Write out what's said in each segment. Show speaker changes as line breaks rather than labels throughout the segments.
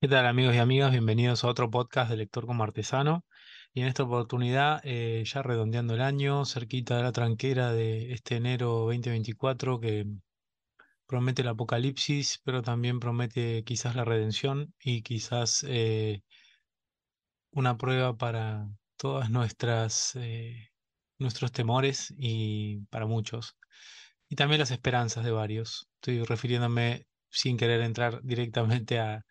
¿Qué tal amigos y amigas? Bienvenidos a otro podcast de Lector como Artesano. Y en esta oportunidad, eh, ya redondeando el año, cerquita de la tranquera de este enero 2024 que promete el apocalipsis, pero también promete quizás la redención y quizás eh, una prueba para todas nuestras eh, nuestros temores y para muchos. Y también las esperanzas de varios. Estoy refiriéndome sin querer entrar directamente a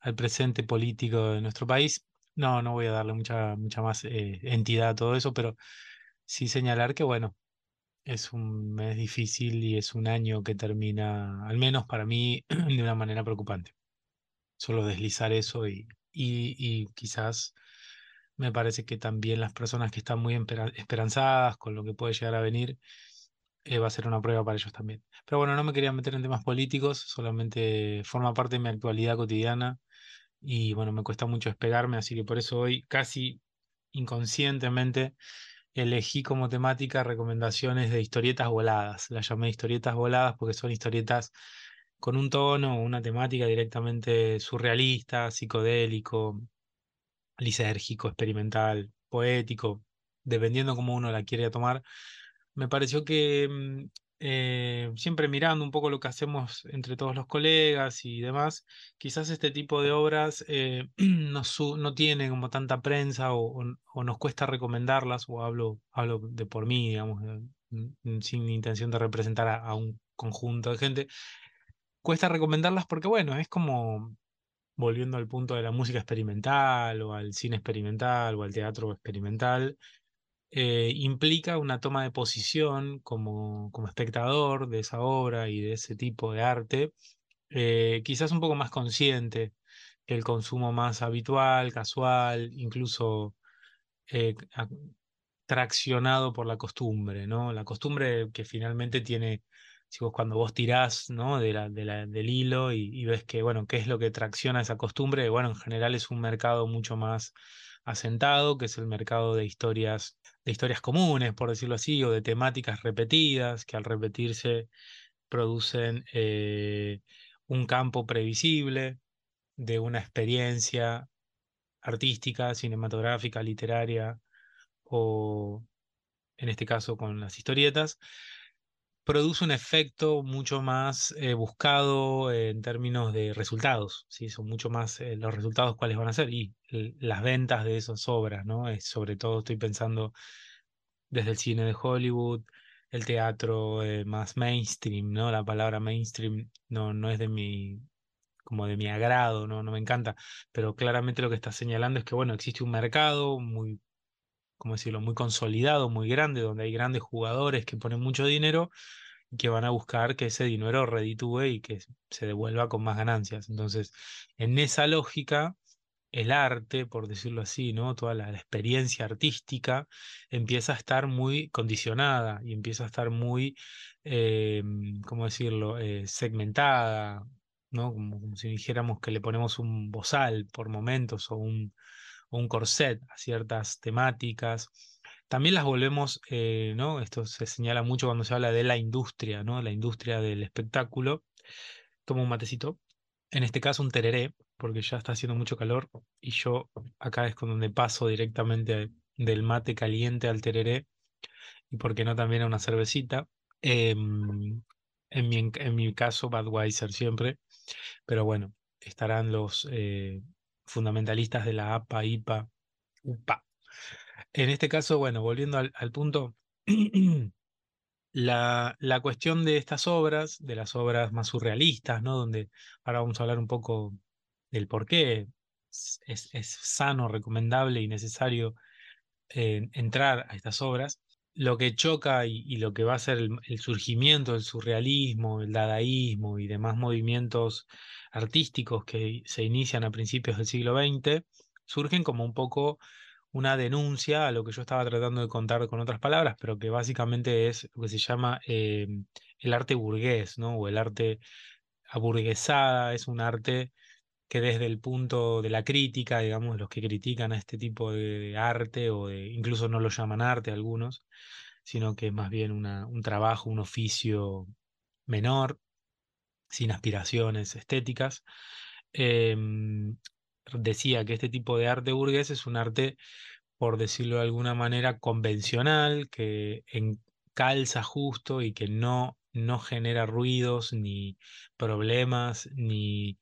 al presente político de nuestro país. No, no voy a darle mucha, mucha más eh, entidad a todo eso, pero sí señalar que, bueno, es un mes difícil y es un año que termina, al menos para mí, de una manera preocupante. Solo deslizar eso y, y, y quizás me parece que también las personas que están muy esperanzadas con lo que puede llegar a venir, eh, va a ser una prueba para ellos también. Pero bueno, no me quería meter en temas políticos, solamente forma parte de mi actualidad cotidiana y bueno, me cuesta mucho despegarme, así que por eso hoy casi inconscientemente elegí como temática recomendaciones de historietas voladas. Las llamé historietas voladas porque son historietas con un tono, una temática directamente surrealista, psicodélico, lisérgico, experimental, poético, dependiendo cómo uno la quiere tomar. Me pareció que mm, eh, siempre mirando un poco lo que hacemos entre todos los colegas y demás, quizás este tipo de obras eh, no, no tienen como tanta prensa o, nos cuesta recomendarlas, o hablo, hablo de por mí, digamos, sin intención de representar a, un conjunto de gente, cuesta recomendarlas porque, bueno, es como volviendo al punto de la música experimental o al cine experimental o al teatro experimental, eh, implica una toma de posición como, como espectador de esa obra y de ese tipo de arte, eh, quizás un poco más consciente que el consumo más habitual, casual, incluso eh, traccionado por la costumbre, ¿no? La costumbre que finalmente tiene, cuando vos tirás, ¿no? De la, de la, del hilo y, y, ves que, bueno, qué es lo que tracciona esa costumbre, bueno, en general es un mercado mucho más asentado, que es el mercado de historias de historias comunes, por decirlo así, o de temáticas repetidas, que al repetirse producen eh, un campo previsible de una experiencia artística, cinematográfica, literaria, o en este caso con las historietas, produce un efecto mucho más eh, buscado en términos de resultados, ¿sí? son mucho más eh, los resultados cuáles van a ser y las ventas de esas obras, ¿no? Es, sobre todo estoy pensando desde el cine de Hollywood, el teatro eh, más mainstream, ¿no? La palabra mainstream no, no es de mi como de mi agrado, ¿no? no me encanta, pero claramente lo que está señalando es que, bueno, existe un mercado muy, ¿cómo decirlo?, muy consolidado, muy grande, donde hay grandes jugadores que ponen mucho dinero y que van a buscar que ese dinero reditúe y que se devuelva con más ganancias. Entonces, en esa lógica, el arte, por decirlo así, ¿no? Toda la, experiencia artística empieza a estar muy condicionada y empieza a estar muy, eh, ¿cómo decirlo?, eh, segmentada, ¿no? Como, si dijéramos que le ponemos un bozal por momentos o un, un corset a ciertas temáticas. También las volvemos, eh, ¿no? Esto se señala mucho cuando se habla de la industria, ¿no? La industria del espectáculo. Tomo un matecito. En este caso un tereré, porque ya está haciendo mucho calor y yo acá es con donde paso directamente del mate caliente al tereré y por qué no también a una cervecita. Em, en, mi, en mi caso, Budweiser siempre, pero bueno, estarán los eh, fundamentalistas de la APA, IPA, UPA. En este caso, bueno, volviendo al, punto, la, la, cuestión de estas obras, de las obras más surrealistas, ¿no? Donde ahora vamos a hablar un poco del por qué es, es sano, recomendable y necesario eh, entrar a estas obras, lo que choca y, lo que va a ser el, surgimiento del surrealismo, el dadaísmo y demás movimientos artísticos que se inician a principios del siglo XX, surgen como un poco una denuncia a lo que yo estaba tratando de contar con otras palabras, pero que básicamente es lo que se llama eh, el arte burgués, ¿no? O el arte aburguesada, es un arte que desde el punto de la crítica, digamos, los que critican a este tipo de arte, o incluso no lo llaman arte algunos, sino que es más bien una, un trabajo, un oficio menor, sin aspiraciones estéticas, em, decía que este tipo de arte burgués es un arte, por decirlo de alguna manera, convencional, que calza justo y que no, no genera ruidos, ni problemas, ni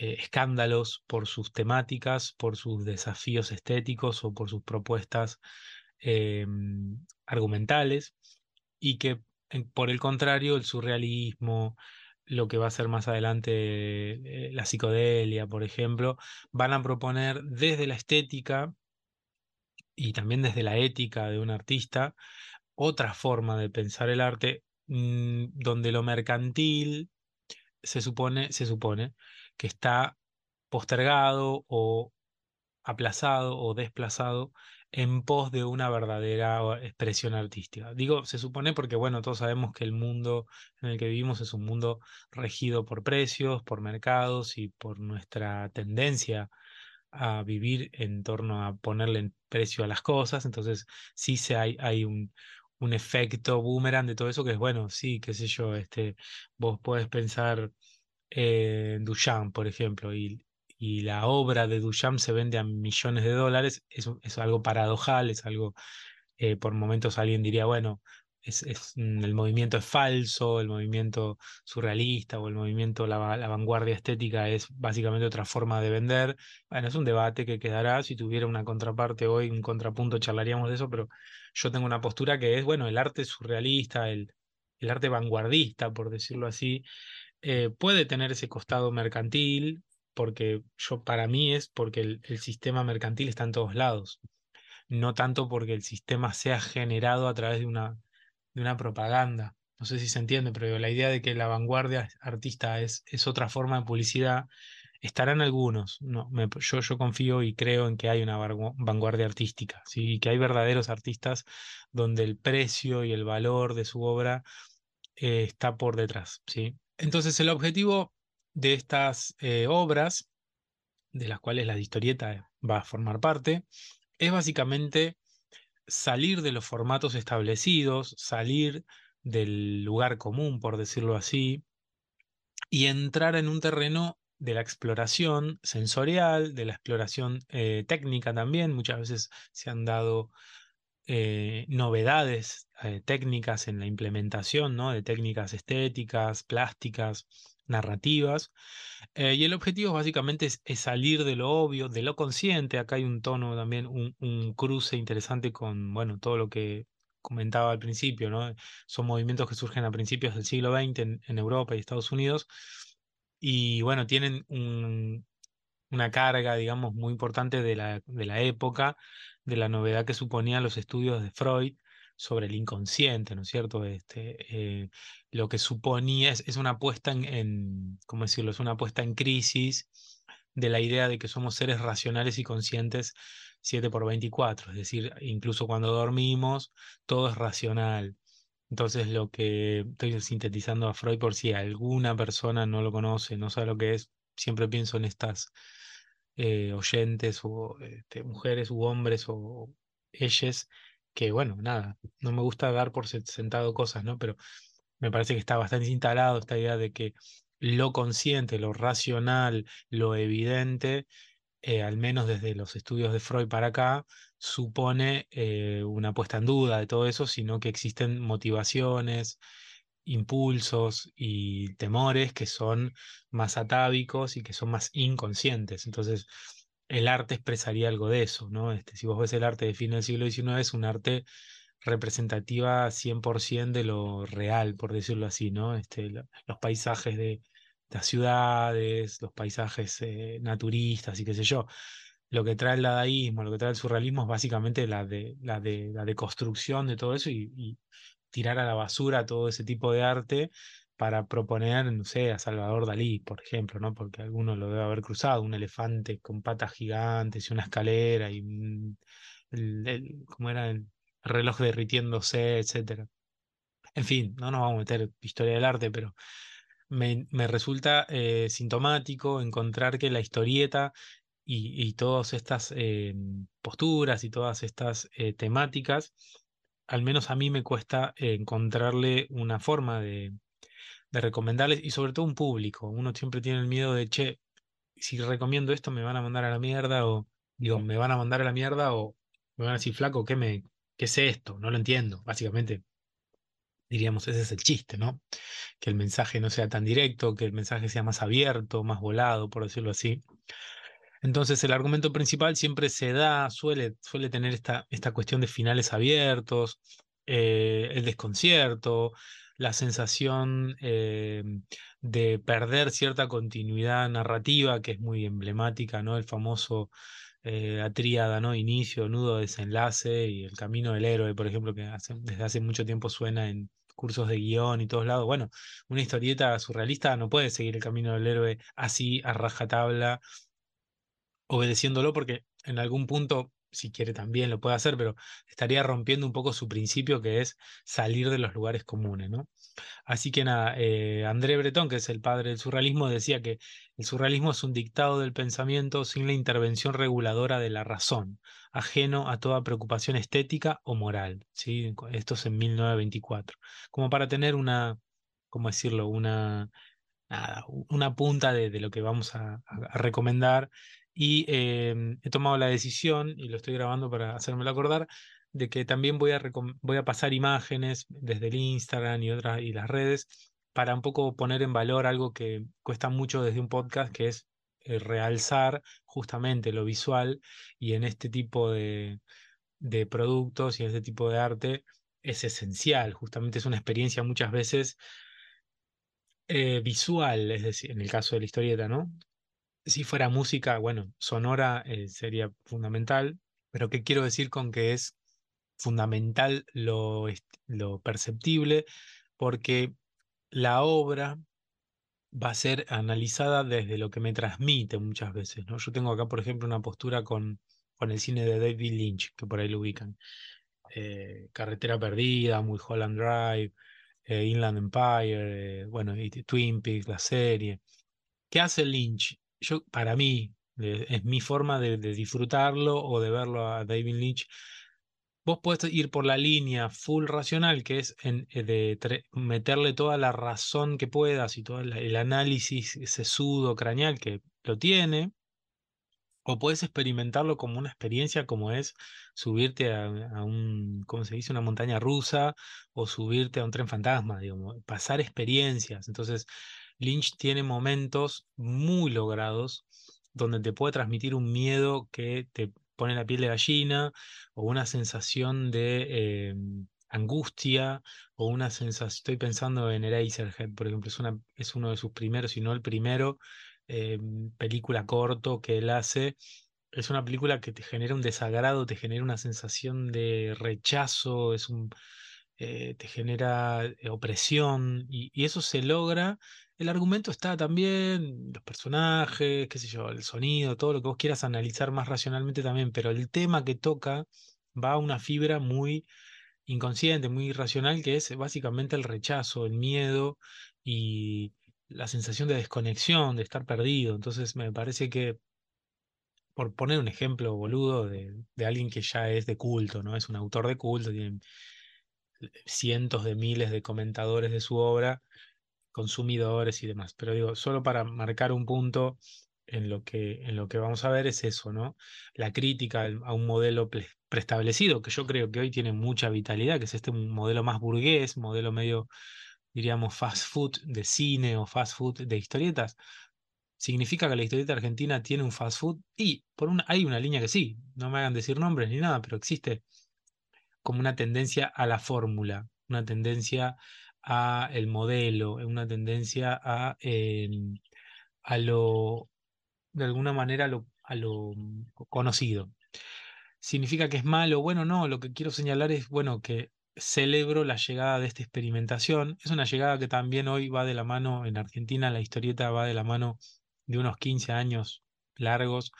eh, escándalos por sus temáticas, por sus desafíos estéticos o por sus propuestas em, argumentales, y que por el contrario el surrealismo, lo que va a ser más adelante eh, la psicodelia, por ejemplo, van a proponer desde la estética y también desde la ética de un artista otra forma de pensar el arte mm, donde lo mercantil se supone, se supone que está postergado o aplazado o desplazado en pos de una verdadera expresión artística. Digo, se supone porque, bueno, todos sabemos que el mundo en el que vivimos es un mundo regido por precios, por mercados y por nuestra tendencia a vivir en torno a ponerle precio a las cosas. Entonces, sí se hay, hay un, un efecto boomerang de todo eso que es, bueno, sí, qué sé yo, este, vos podés pensar Duchamp, por ejemplo, y la obra de Duchamp se vende a millones de dólares, es algo paradojal, es algo, eh, por momentos alguien diría, bueno, es, mm, el movimiento es falso, el movimiento surrealista o el movimiento, la, vanguardia estética es básicamente otra forma de vender. Bueno, es un debate que quedará, si tuviera una contraparte hoy, un contrapunto, charlaríamos de eso, pero yo tengo una postura que es, bueno, el arte surrealista, el arte vanguardista, por decirlo así, eh, puede tener ese costado mercantil, porque yo para mí es porque el, sistema mercantil está en todos lados, no tanto porque el sistema sea generado a través de una, de una propaganda. No sé si se entiende, pero la idea de que la vanguardia artista es, es otra forma de publicidad, estarán algunos. No, yo, yo confío y creo en que hay una vanguardia artística, ¿sí? y que hay verdaderos artistas donde el precio y el valor de su obra eh, está por detrás. ¿sí? Entonces el objetivo de estas eh, obras, de las cuales la historieta va a formar parte, es básicamente salir de los formatos establecidos, salir del lugar común, por decirlo así, y entrar en un terreno de la exploración sensorial, de la exploración eh, técnica también. Muchas veces se han dado eh, novedades técnicas en la implementación ¿no? de técnicas estéticas, plásticas, narrativas. Eh, y el objetivo básicamente es, salir de lo obvio, de lo consciente. Acá hay un tono también, un, cruce interesante con, bueno, todo lo que comentaba al principio. Son movimientos que surgen a principios del siglo XX en, Europa y Estados Unidos. Y bueno, tienen una carga, digamos, muy importante de la, de la época, de la novedad que suponían los estudios de Freud sobre el inconsciente, ¿no es cierto? Este, eh, lo que suponía es, una puesta en, ¿cómo decirlo? Es una puesta en crisis de la idea de que somos seres racionales y conscientes 7 por 24, es decir, incluso cuando dormimos, todo es racional. Entonces, lo que estoy sintetizando a Freud por si alguna persona no lo conoce, no sabe lo que es, siempre pienso en estas eh, oyentes o este, mujeres u hombres o ellas que bueno, nada, no me gusta dar por sentado cosas, ¿no? Pero me parece que está bastante instalado esta idea de que lo consciente, lo racional, lo evidente, eh, al menos desde los estudios de Freud para acá, supone eh, una puesta en duda de todo eso, sino que existen motivaciones, impulsos y temores que son más atávicos y que son más inconscientes. Entonces, el arte expresaría algo de eso, ¿no? Este, si vos ves el arte de fin del siglo XIX, es un arte representativa 100% de lo real, por decirlo así, ¿no? Este, los paisajes de las ciudades, los paisajes eh, naturistas y qué sé yo. Lo que trae el dadaísmo, lo que trae el surrealismo es básicamente la de la de la deconstrucción de todo eso y, y tirar a la basura todo ese tipo de arte para proponer, no sé, a Salvador Dalí, por ejemplo, ¿no? Porque alguno lo debe haber cruzado, un elefante con patas gigantes y una escalera y el, ¿cómo era? El reloj derritiéndose, etcétera. En fin, no nos vamos a meter historia del arte, pero me, resulta eh, sintomático encontrar que la historieta y, todas estas eh, posturas y todas estas eh, temáticas, al menos a mí me cuesta encontrarle una forma de, de recomendarles y sobre todo un público. Uno siempre tiene el miedo de, che, si recomiendo esto me van a mandar a la mierda o digo, me van a mandar a la mierda o me van a decir, flaco, ¿qué, me, qué es esto? No lo entiendo. Básicamente, diríamos, ese es el chiste, ¿no? Que el mensaje no sea tan directo, que el mensaje sea más abierto, más volado, por decirlo así. Entonces el argumento principal siempre se da, suele, suele tener esta, esta cuestión de finales abiertos, eh, el desconcierto, la sensación eh, de perder cierta continuidad narrativa que es muy emblemática, ¿no? El famoso eh, ¿no? Inicio, nudo, desenlace y el camino del héroe, por ejemplo, que desde hace mucho tiempo suena en cursos de guion y todos lados. Bueno, una historieta surrealista no puede seguir el camino del héroe así a rajatabla obedeciéndolo porque en algún punto, si quiere también lo puede hacer, pero estaría rompiendo un poco su principio que es salir de los lugares comunes, ¿no? Así que nada, eh, André Breton, que es el padre del surrealismo, decía que el surrealismo es un dictado del pensamiento sin la intervención reguladora de la razón, ajeno a toda preocupación estética o moral, ¿sí? Esto es en 1924, como para tener una, ¿cómo decirlo? Una, una punta de, lo que vamos a recomendar y em, he tomado la decisión, y lo estoy grabando para hacérmelo acordar, de que también voy a, voy a pasar imágenes desde el Instagram y, otras, y las redes para un poco poner en valor algo que cuesta mucho desde un podcast, que es eh, realzar justamente lo visual y en este tipo de, de productos y en este tipo de arte es esencial, justamente es una experiencia muchas veces eh, visual, es decir, en el caso de la historieta, ¿no? Si fuera música, bueno, sonora eh, sería fundamental, pero ¿qué quiero decir con que es fundamental lo, lo perceptible? Porque la obra va a ser analizada desde lo que me transmite muchas veces, ¿no? Yo tengo acá, por ejemplo, una postura con, con el cine de David Lynch, que por ahí lo ubican. Eh, Carretera Perdida, Mulholland Drive, eh, Inland Empire, bueno, y Twin Peaks, la serie. ¿Qué hace Lynch? Yo, para mí, es mi forma de, disfrutarlo o de verlo a David Lynch. Vos podés ir por la línea full racional, que es en, eh, de meterle toda la razón que puedas y todo el análisis sesudo, craneal que lo tiene, o puedes experimentarlo como una experiencia como es subirte a, un, ¿cómo se dice? Una montaña rusa o subirte a un tren fantasma, digamos, pasar experiencias. Entonces, Lynch tiene momentos muy logrados donde te puede transmitir un miedo que te pone la piel de gallina o una sensación de em, angustia o una sensación, estoy pensando en Eraserhead, por ejemplo, es, uno de sus primeros, si no el primero, em, película corto que él hace. Es una película que te genera un desagrado, te genera una sensación de rechazo, es un, eh, te genera eh, opresión y, eso se logra. El argumento está también, los personajes, qué sé yo, el sonido, todo lo que vos quieras analizar más racionalmente también, pero el tema que toca va a una fibra muy inconsciente, muy irracional, que es básicamente el rechazo, el miedo y la sensación de desconexión, de estar perdido. Entonces me parece que, por poner un ejemplo boludo de, alguien que ya es de culto, ¿no? Es un autor de culto, tiene cientos de miles de comentadores de su obra, consumidores y demás. Pero digo, solo para marcar un punto en lo que, en lo que vamos a ver es eso, ¿no? La crítica a un modelo preestablecido, que yo creo que hoy tiene mucha vitalidad, que es este modelo más burgués, modelo medio, diríamos, fast food de cine o fast food de historietas. ¿Significa que la historieta argentina tiene un fast food? Y por una, hay una línea que sí, no me hagan decir nombres ni nada, pero existe como una tendencia a la fórmula, una tendencia a el modelo, una tendencia a, em, a lo, de alguna manera, a lo, a lo conocido. ¿Significa que es malo? Bueno, no, lo que quiero señalar es, bueno, que celebro la llegada de esta experimentación. Es una llegada que también hoy va de la mano, en Argentina la historieta va de la mano de unos 15 años largos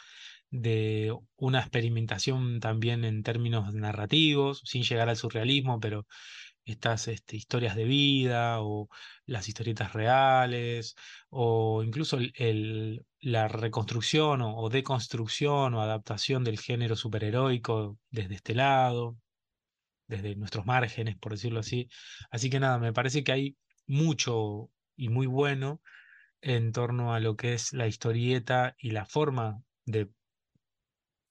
de una experimentación también en términos narrativos, sin llegar al surrealismo, pero estas este, historias de vida o las historietas reales o incluso el, la reconstrucción o, deconstrucción o adaptación del género superheroico desde este lado, desde nuestros márgenes, por decirlo así. Así que nada, me parece que hay mucho y muy bueno en torno a lo que es la historieta y la forma de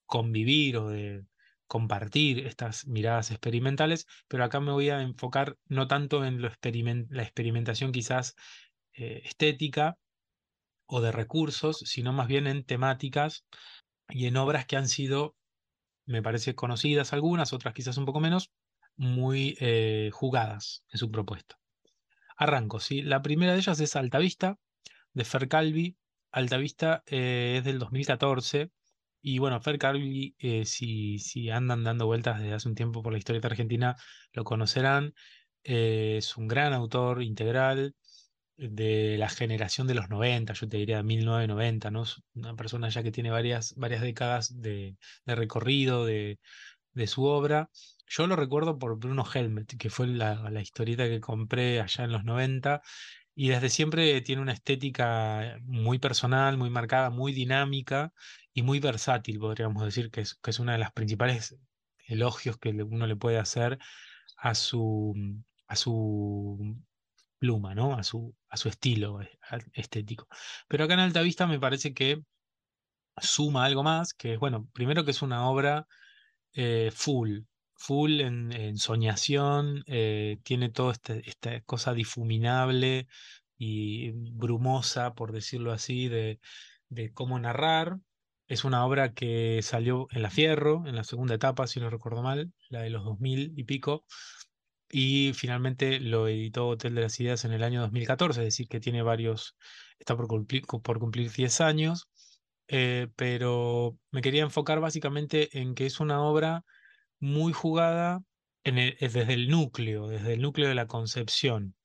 convivir o de compartir estas miradas experimentales, pero acá me voy a enfocar no tanto en la experimentación quizás eh, estética o de recursos, sino más bien en temáticas y en obras que han sido, me parece, conocidas algunas, otras quizás un poco menos, muy eh, jugadas en su propuesta. Arranco, ¿sí? La primera de ellas es Altavista, de Fer Calvi. Altavista eh, es del 2014. Y bueno, Fer Calvi, eh, si, si, andan dando vueltas desde hace un tiempo por la historia de argentina, lo conocerán. es un gran autor integral de la generación de los 90, yo te diría 1990, ¿no? una persona ya que tiene varias, varias décadas de, recorrido de, su obra. Yo lo recuerdo por Bruno Helmet, que fue la, la, historieta que compré allá en los 90, y desde siempre tiene una estética muy personal, muy marcada, muy dinámica y muy versátil, podríamos decir, que es, que es una de las principales elogios que uno le puede hacer a su, a su pluma, ¿no? A su, a su estilo eh, estético. Pero acá en Alta Vista me parece que suma algo más, que es, bueno, primero que es una obra eh, full, full en, soñación, eh, tiene toda este, esta cosa difuminable y brumosa, por decirlo así, de, de cómo narrar. Es una obra que salió en La Fierro, en la segunda etapa, si no recuerdo mal, la de los 2000 y pico, y finalmente lo editó Hotel de las Ideas en el año 2014, es decir, que tiene varios, está por cumplir, por cumplir 10 años, eh, pero me quería enfocar básicamente en que es una obra muy jugada en desde el núcleo, desde el núcleo de la concepción.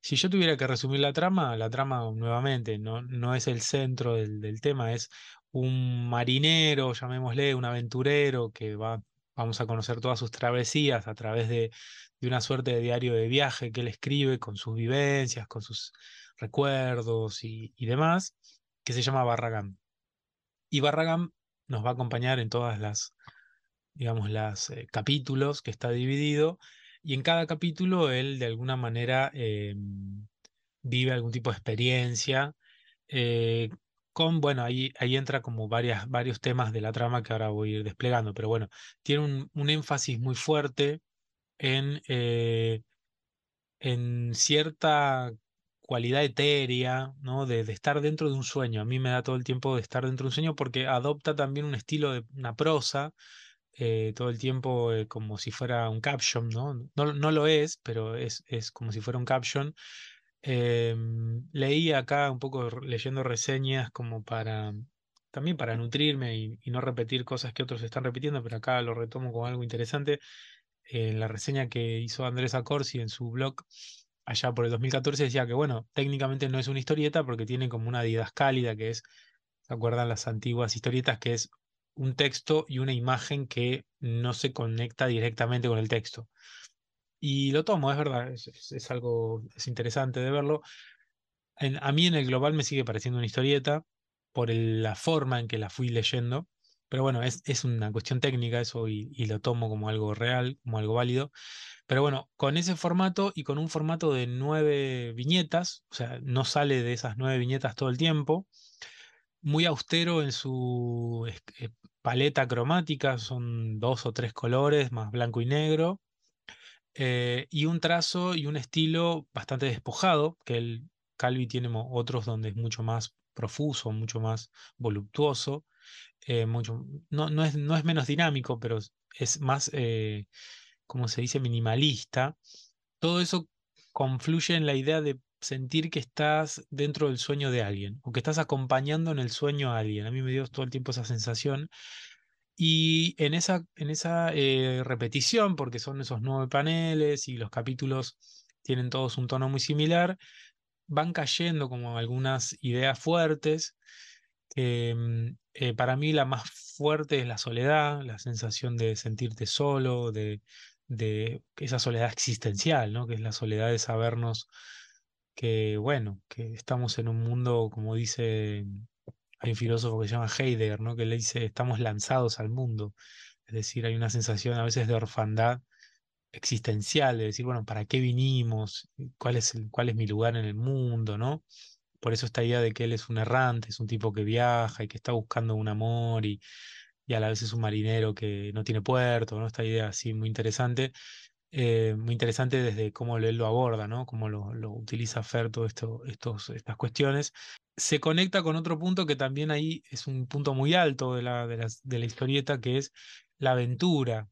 Si yo tuviera que resumir la trama, la trama nuevamente no, no es el centro del, del tema, es un marinero, llamémosle, un aventurero que va, vamos a conocer todas sus travesías a través de de una suerte de diario de viaje que él escribe con sus vivencias, con sus recuerdos y, demás, que se llama Barragán. Y Barragán nos va a acompañar en todas las, digamos, eh, capítulos que está dividido, y en cada capítulo él de alguna manera em, vive algún tipo de experiencia. Eh, con, bueno, ahí, ahí entra como varias, varios temas de la trama que ahora voy a ir desplegando, pero bueno, tiene un, un énfasis muy fuerte en, eh, en cierta cualidad etérea, ¿no? De, estar dentro de un sueño. A mí me da todo el tiempo de estar dentro de un sueño porque adopta también un estilo de una prosa, eh, todo el tiempo eh, como si fuera un caption, ¿no? No, no lo es, pero es, es, como si fuera un caption. Em, leí acá un poco leyendo reseñas como para también para nutrirme y, no repetir cosas que otros están repitiendo, pero acá lo retomo como algo interesante en la reseña que hizo Andrés Acorsi en su blog allá por el 2014 decía que, bueno, técnicamente no es una historieta porque tiene como una didascálida que es, ¿se acuerdan las antiguas historietas? Que es un texto y una imagen que no se conecta directamente con el texto. Y lo tomo, es verdad, es, algo, es interesante de verlo. a mí en el global me sigue pareciendo una historieta por la forma en que la fui leyendo. Pero bueno, es, es una cuestión técnica eso y, lo tomo como algo real, como algo válido. Pero bueno, con ese formato y con un formato de nueve viñetas, o sea, no sale de esas nueve viñetas todo el tiempo, muy austero en su eh, paleta cromática, son dos o tres colores, más blanco y negro, eh, y un trazo y un estilo bastante despojado, que el Calvi tiene otros donde es mucho más profuso, mucho más voluptuoso. Eh, mucho, no, no, es, no es menos dinámico, pero es más, eh, como se dice, minimalista. Todo eso confluye en la idea de sentir que estás dentro del sueño de alguien o que estás acompañando en el sueño a alguien. A mí me dio todo el tiempo esa sensación. Y en esa, en esa eh, repetición, porque son esos nueve paneles y los capítulos tienen todos un tono muy similar, van cayendo como algunas ideas fuertes Mm, eh, para mí la más fuerte es la soledad, la sensación de sentirte solo, de, de esa soledad existencial, ¿no? Que es la soledad de sabernos que, bueno, que estamos en un mundo, como dice, hay un filósofo que se llama Heidegger, ¿no? Que le dice, estamos lanzados al mundo. Es decir, hay una sensación a veces de orfandad existencial, de decir, bueno, ¿para qué vinimos? ¿Cuál es, el, cuál es mi lugar en el mundo, ¿no? por eso esta idea de que él es un errante, es un tipo que viaja y que está buscando un amor y, y a la vez es un marinero que no tiene puerto, ¿no? Esta idea así muy interesante. Eh, muy interesante desde cómo él lo aborda, ¿no? Cómo lo, utiliza Fer, todo esto, estos, estas cuestiones. Se conecta con otro punto que también ahí es un punto muy alto de la, de la, historieta, que es la aventura.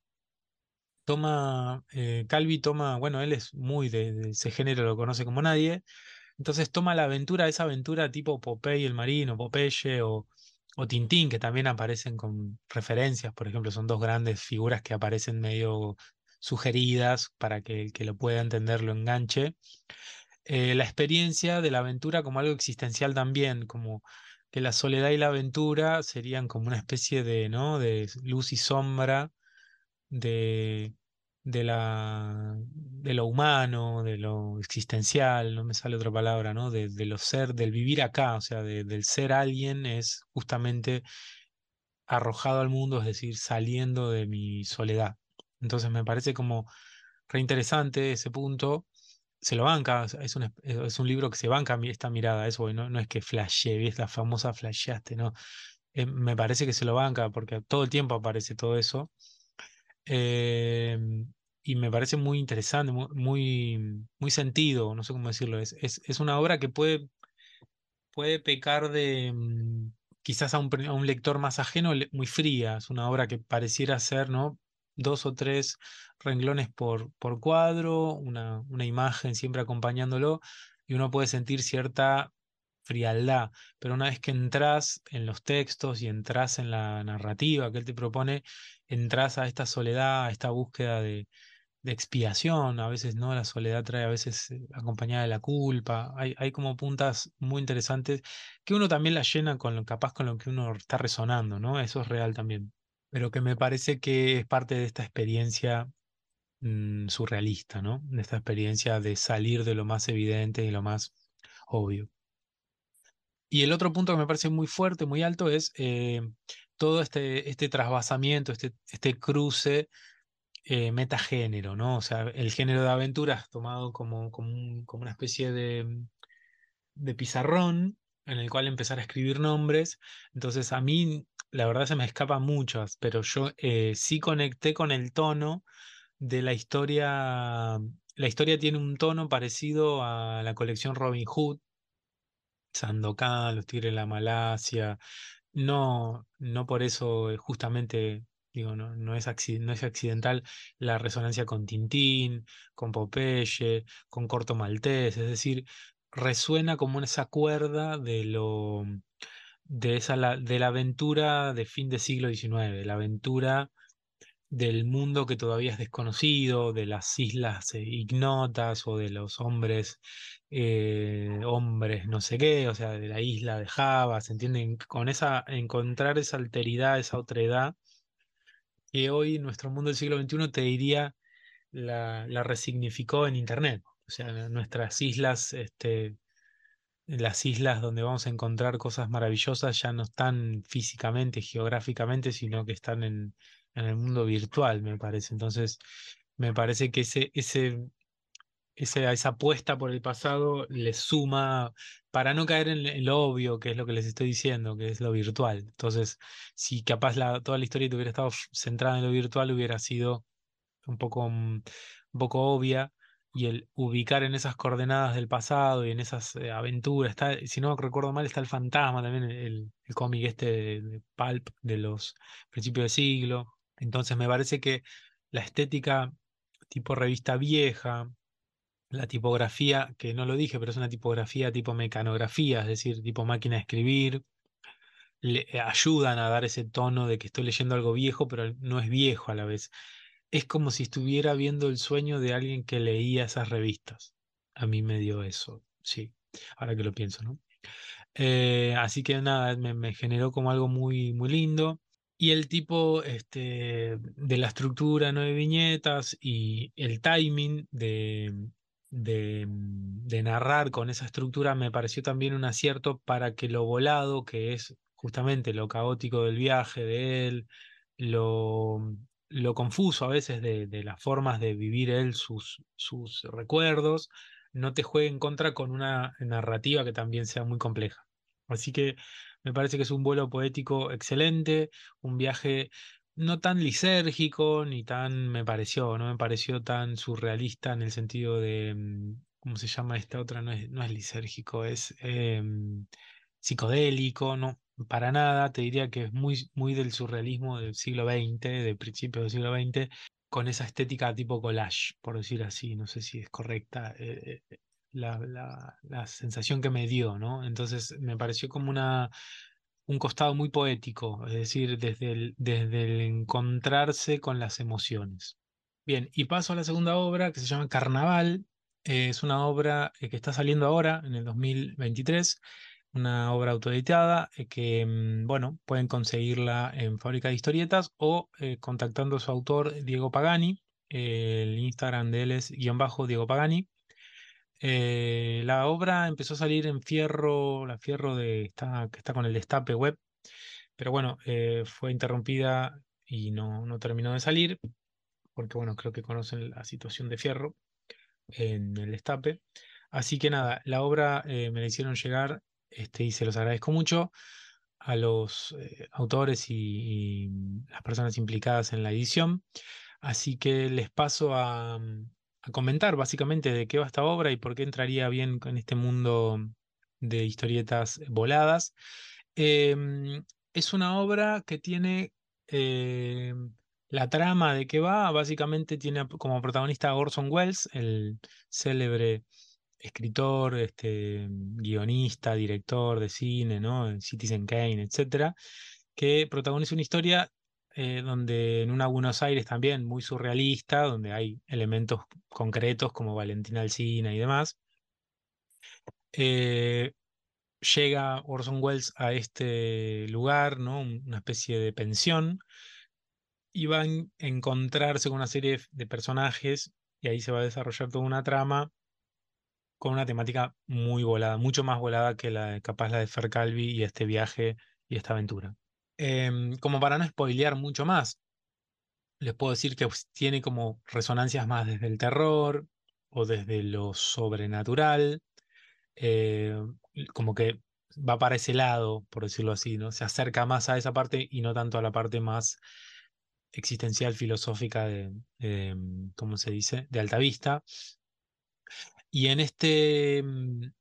Toma, eh, Calvi toma, bueno, él es muy de, de, ese género, lo conoce como nadie, entonces toma la aventura, esa aventura tipo Popeye el marino, Popeye o, o Tintín, que también aparecen con referencias, por ejemplo, son dos grandes figuras que aparecen medio sugeridas para que el que lo pueda entender lo enganche. Eh, la experiencia de la aventura como algo existencial también, como que la soledad y la aventura serían como una especie de, ¿no? de luz y sombra de, de, la, de lo humano, de lo existencial, no me sale otra palabra, ¿no? De, de lo ser, del vivir acá, o sea, de, del ser alguien es justamente arrojado al mundo, es decir, saliendo de mi soledad. Entonces me parece como reinteresante ese punto. Se lo banca, es un, es un libro que se banca esta mirada, eso, no, no es que flashee, es la famosa flasheaste, ¿no? Eh, me parece que se lo banca porque todo el tiempo aparece todo eso. Eh, y me parece muy interesante, muy, muy, muy, sentido, no sé cómo decirlo. Es, es, es una obra que puede, puede pecar de, mm, quizás a un, a un, lector más ajeno, muy fría. Es una obra que pareciera ser, ¿no? Dos o tres renglones por, por cuadro, una, una imagen siempre acompañándolo, y uno puede sentir cierta frialdad, pero una vez que entras en los textos y entras en la narrativa que él te propone, entras a esta soledad, a esta búsqueda de, de expiación, a veces no, la soledad trae a veces eh, acompañada de la culpa, hay, hay como puntas muy interesantes que uno también la llena con lo capaz con lo que uno está resonando, ¿no? Eso es real también pero que me parece que es parte de esta experiencia mmm, surrealista, ¿no? De esta experiencia de salir de lo más evidente y lo más obvio. Y el otro punto que me parece muy fuerte, muy alto, es eh, todo este, este trasvasamiento, este, este cruce eh, metagénero, ¿no? O sea, el género de aventuras tomado como, como, como una especie de, de pizarrón en el cual empezar a escribir nombres. Entonces a mí la verdad se me escapan muchas, pero yo eh, sí conecté con el tono de la historia. La historia tiene un tono parecido a la colección Robin Hood, Sandokan, Los Tigres de la Malasia. No, no por eso justamente, digo, no, no, es no es accidental la resonancia con Tintín, con Popeye, con Corto Maltés, es decir, resuena como esa cuerda de lo de esa la, de la aventura de fin de siglo XIX, la aventura del mundo que todavía es desconocido, de las islas eh, ignotas o de los hombres, eh, hombres no sé qué, o sea, de la isla de Java, ¿se entienden? Con esa, encontrar esa alteridad, esa otredad, que hoy nuestro mundo del siglo XXI te diría la, la resignificó en Internet. O sea, nuestras islas, este, las islas donde vamos a encontrar cosas maravillosas ya no están físicamente, geográficamente, sino que están en, en el mundo virtual, me parece. Entonces, me parece que ese, ese, ese, esa apuesta por el pasado le suma para no caer en, lo obvio, que es lo que les estoy diciendo, que es lo virtual. Entonces, si capaz toda la historia hubiera estado centrada en lo virtual, hubiera sido un poco, un poco obvia y el ubicar en esas coordenadas del pasado y en esas eh, aventuras, está, si no recuerdo mal, está el fantasma también, el, el cómic este de, de, Pulp de los principios del siglo. Entonces me parece que la estética tipo revista vieja, la tipografía, que no lo dije, pero es una tipografía tipo mecanografía, es decir, tipo máquina de escribir, le eh, ayudan a dar ese tono de que estoy leyendo algo viejo, pero no es viejo a la vez es como si estuviera viendo el sueño de alguien que leía esas revistas. A mí me dio eso, sí, ahora que lo pienso, ¿no? Eh, así que nada, me, generó como algo muy, muy lindo. Y el tipo este, de la estructura, ¿no? De viñetas y el timing de, de, de narrar con esa estructura me pareció también un acierto para que lo volado, que es justamente lo caótico del viaje de él, lo, lo confuso a veces de, las formas de vivir él sus, sus recuerdos, no te juegue en contra con una narrativa que también sea muy compleja. Así que me parece que es un vuelo poético excelente, un viaje no tan lisérgico ni tan me pareció, no me pareció tan surrealista en el sentido de, mm, ¿cómo se llama esta otra? No es, no es lisérgico, es em, psicodélico, no, para nada, te diría que es muy, muy del surrealismo del siglo XX, de principios del siglo XX, con esa estética tipo collage, por decir así, no sé si es correcta. Eh, eh, la, la, la, sensación que me dio, ¿no? Entonces me pareció como una, un costado muy poético, es decir, desde el, desde el encontrarse con las emociones. Bien, y paso a la segunda obra que se llama Carnaval. Eh, es una obra que está saliendo ahora, en el 2023, una obra autoeditada eh, que, mm, bueno, pueden conseguirla en Fábrica de Historietas o eh, contactando a su autor, Diego Pagani. el Instagram de él es guion bajo Diego Pagani. Eh, la obra empezó a salir en Fierro, la Fierro de, que está con el destape web, pero bueno, fue interrumpida y no, no terminó de salir, porque bueno, creo que conocen la situación de Fierro en el destape. Así que nada, la obra me la hicieron llegar este, y se los agradezco mucho a los eh, autores y, las personas implicadas en la edición. Así que les paso a, comentar básicamente de qué va esta obra y por qué entraría bien en este mundo de historietas voladas. Em, es una obra que tiene em, la trama de qué va, básicamente tiene como protagonista a Orson Welles, el célebre escritor, este, guionista, director de cine, ¿no? Citizen Kane, etcétera, que protagoniza una historia eh, donde en una Buenos Aires también muy surrealista, donde hay elementos concretos como Valentina Alcina y demás. Eh, llega Orson Welles a este lugar, ¿no? Una especie de pensión, y va a encontrarse con una serie de personajes, y ahí se va a desarrollar toda una trama con una temática muy volada, mucho más volada que la capaz la de Fer Calvi y este viaje y esta aventura. Em, como para no spoilear mucho más, les puedo decir que tiene como resonancias más desde el terror o desde lo sobrenatural, eh, como que va para ese lado, por decirlo así, ¿no? Se acerca más a esa parte y no tanto a la parte más existencial, filosófica de, de ¿cómo se dice?, de alta vista. Y en este, mm,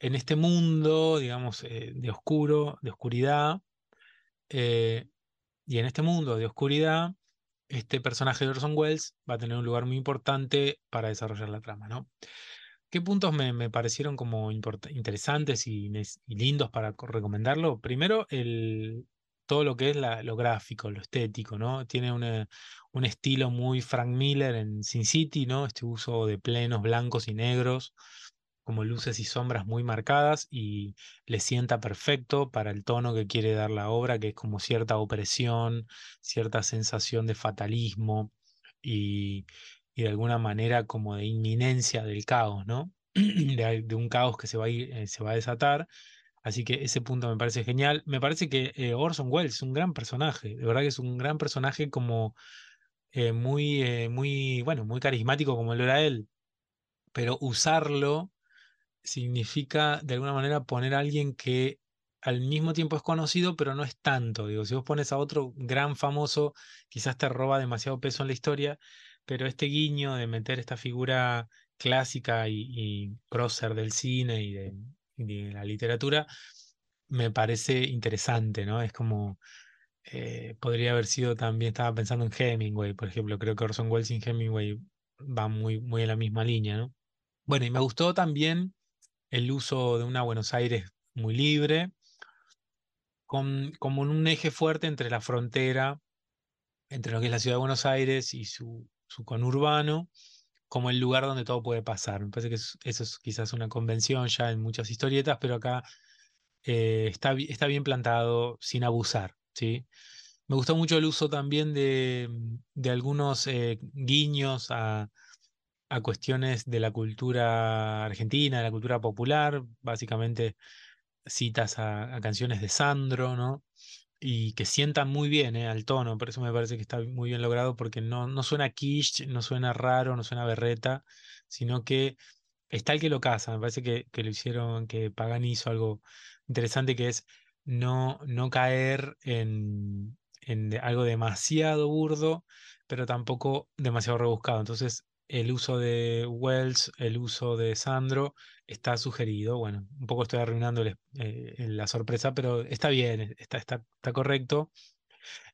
en este mundo, digamos, eh, de oscuro, de oscuridad, eh, y en este mundo de oscuridad, este personaje de Orson Welles va a tener un lugar muy importante para desarrollar la trama, ¿no? ¿Qué puntos me, parecieron como interesantes y, lindos para recomendarlo? Primero, el, todo lo que es lo gráfico, lo estético, ¿no? Tiene un estilo muy Frank Miller en Sin City, ¿no? Este uso de plenos blancos y negros, como luces y sombras muy marcadas y le sienta perfecto para el tono que quiere dar la obra, que es como cierta opresión, cierta sensación de fatalismo y, de alguna manera como de inminencia del caos, ¿no? De, un caos que se va a, eh, se va a desatar Así que ese punto me parece genial. Me parece que eh, Orson Welles es un gran personaje, de verdad que es un gran personaje como eh, muy, eh, muy, bueno, muy carismático como lo era él, pero usarlo significa de alguna manera poner a alguien que al mismo tiempo es conocido, pero no es tanto. Digo, si vos pones a otro gran famoso, quizás te roba demasiado peso en la historia, pero este guiño de meter esta figura clásica y, y prócer del cine y de, de la literatura, me parece interesante, ¿no? Es como, eh, podría haber sido también, estaba pensando en Hemingway, por ejemplo, creo que Orson Welles y Hemingway van muy, muy en la misma línea, ¿no? Bueno, y me gustó también el uso de una Buenos Aires muy libre, con, como un eje fuerte entre la frontera, entre lo que es la ciudad de Buenos Aires y su, su conurbano, como el lugar donde todo puede pasar. Me parece que eso es quizás una convención ya en muchas historietas, pero acá eh, está, está, bien plantado sin abusar. ¿sí? Me gustó mucho el uso también de, de algunos eh, guiños a, a, cuestiones de la cultura argentina, de la cultura popular, básicamente citas a, a canciones de Sandro, ¿no? Y que sientan muy bien eh, al tono, por eso me parece que está muy bien logrado, porque no, no suena quiche, no suena raro, no suena berreta, sino que está el que lo casa, me parece que, que lo hicieron, que Pagani hizo algo interesante que es no, no caer en, en algo demasiado burdo, pero tampoco demasiado rebuscado. Entonces, el uso de Wells, el uso de Sandro está sugerido. Bueno, un poco estoy arruinando eh, la sorpresa, pero está bien, está, está, está correcto.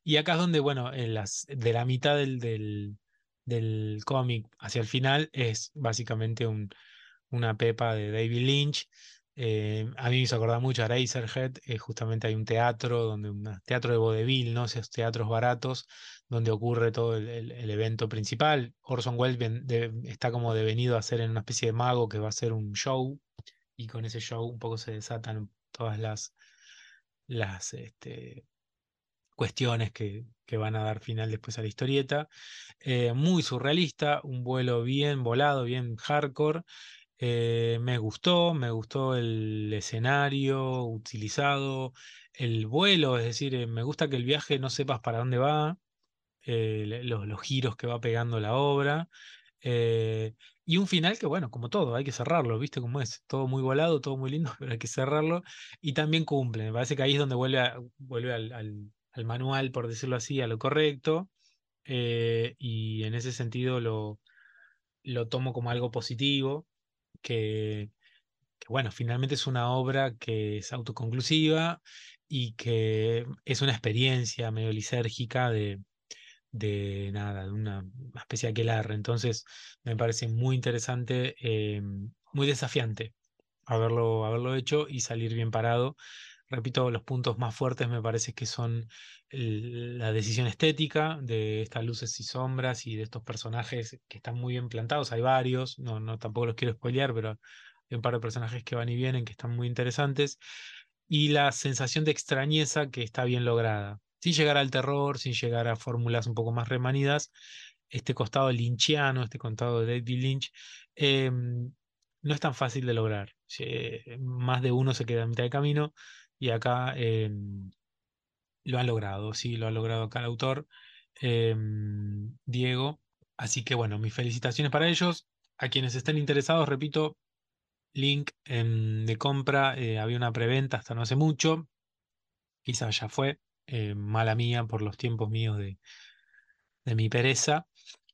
Y acá es donde, bueno, en las, de la mitad del, del, del cómic hacia el final es básicamente un, una pepa de David Lynch. Eh, a mí me hizo acordar mucho a Eraserhead, eh, justamente hay un teatro, donde un teatro de vodevil, ¿no? Esos teatros baratos, donde ocurre todo el, evento principal. Orson Welles está como devenido a ser en una especie de mago que va a hacer un show, y con ese show un poco se desatan todas las, las este, cuestiones que, que van a dar final después a la historieta. Eh, muy surrealista, un vuelo bien volado, bien hardcore. Eh, me gustó, me gustó el escenario utilizado, el vuelo, es decir, eh, me gusta que el viaje no sepas para dónde va, eh, los, giros que va pegando la obra. eh, y un final que, bueno, como todo, hay que cerrarlo, ¿viste cómo es? Todo muy volado, todo muy lindo, pero hay que cerrarlo. Y también cumple. Me parece que ahí es donde vuelve, vuelve al manual, por decirlo así, a lo correcto. eh, y en ese sentido lo, lo tomo como algo positivo, que, que, bueno, finalmente es una obra que es autoconclusiva y que es una experiencia medio lisérgica de de nada, de una especie de aquelarre. Entonces, me parece muy interesante, eh, muy desafiante haberlo, haberlo hecho y salir bien parado. Repito, los puntos más fuertes me parece que son la decisión estética de estas luces y sombras y de estos personajes que están muy bien plantados. Hay varios, no, no tampoco los quiero spoilear, pero hay un par de personajes que van y vienen que están muy interesantes. Y la sensación de extrañeza que está bien lograda. Sin llegar al terror, sin llegar a fórmulas un poco más remanidas, este costado lynchiano, este costado de David Lynch, em, no es tan fácil de lograr. Se- más de uno se queda a mitad de camino y acá em, lo ha logrado, sí, lo ha logrado acá el autor, em, Diego. Así que bueno, mis felicitaciones para ellos. A quienes estén interesados, repito, link de compra, eh, había una preventa hasta no hace mucho, quizás ya fue, eh, mala mía por los tiempos míos de, de mi pereza.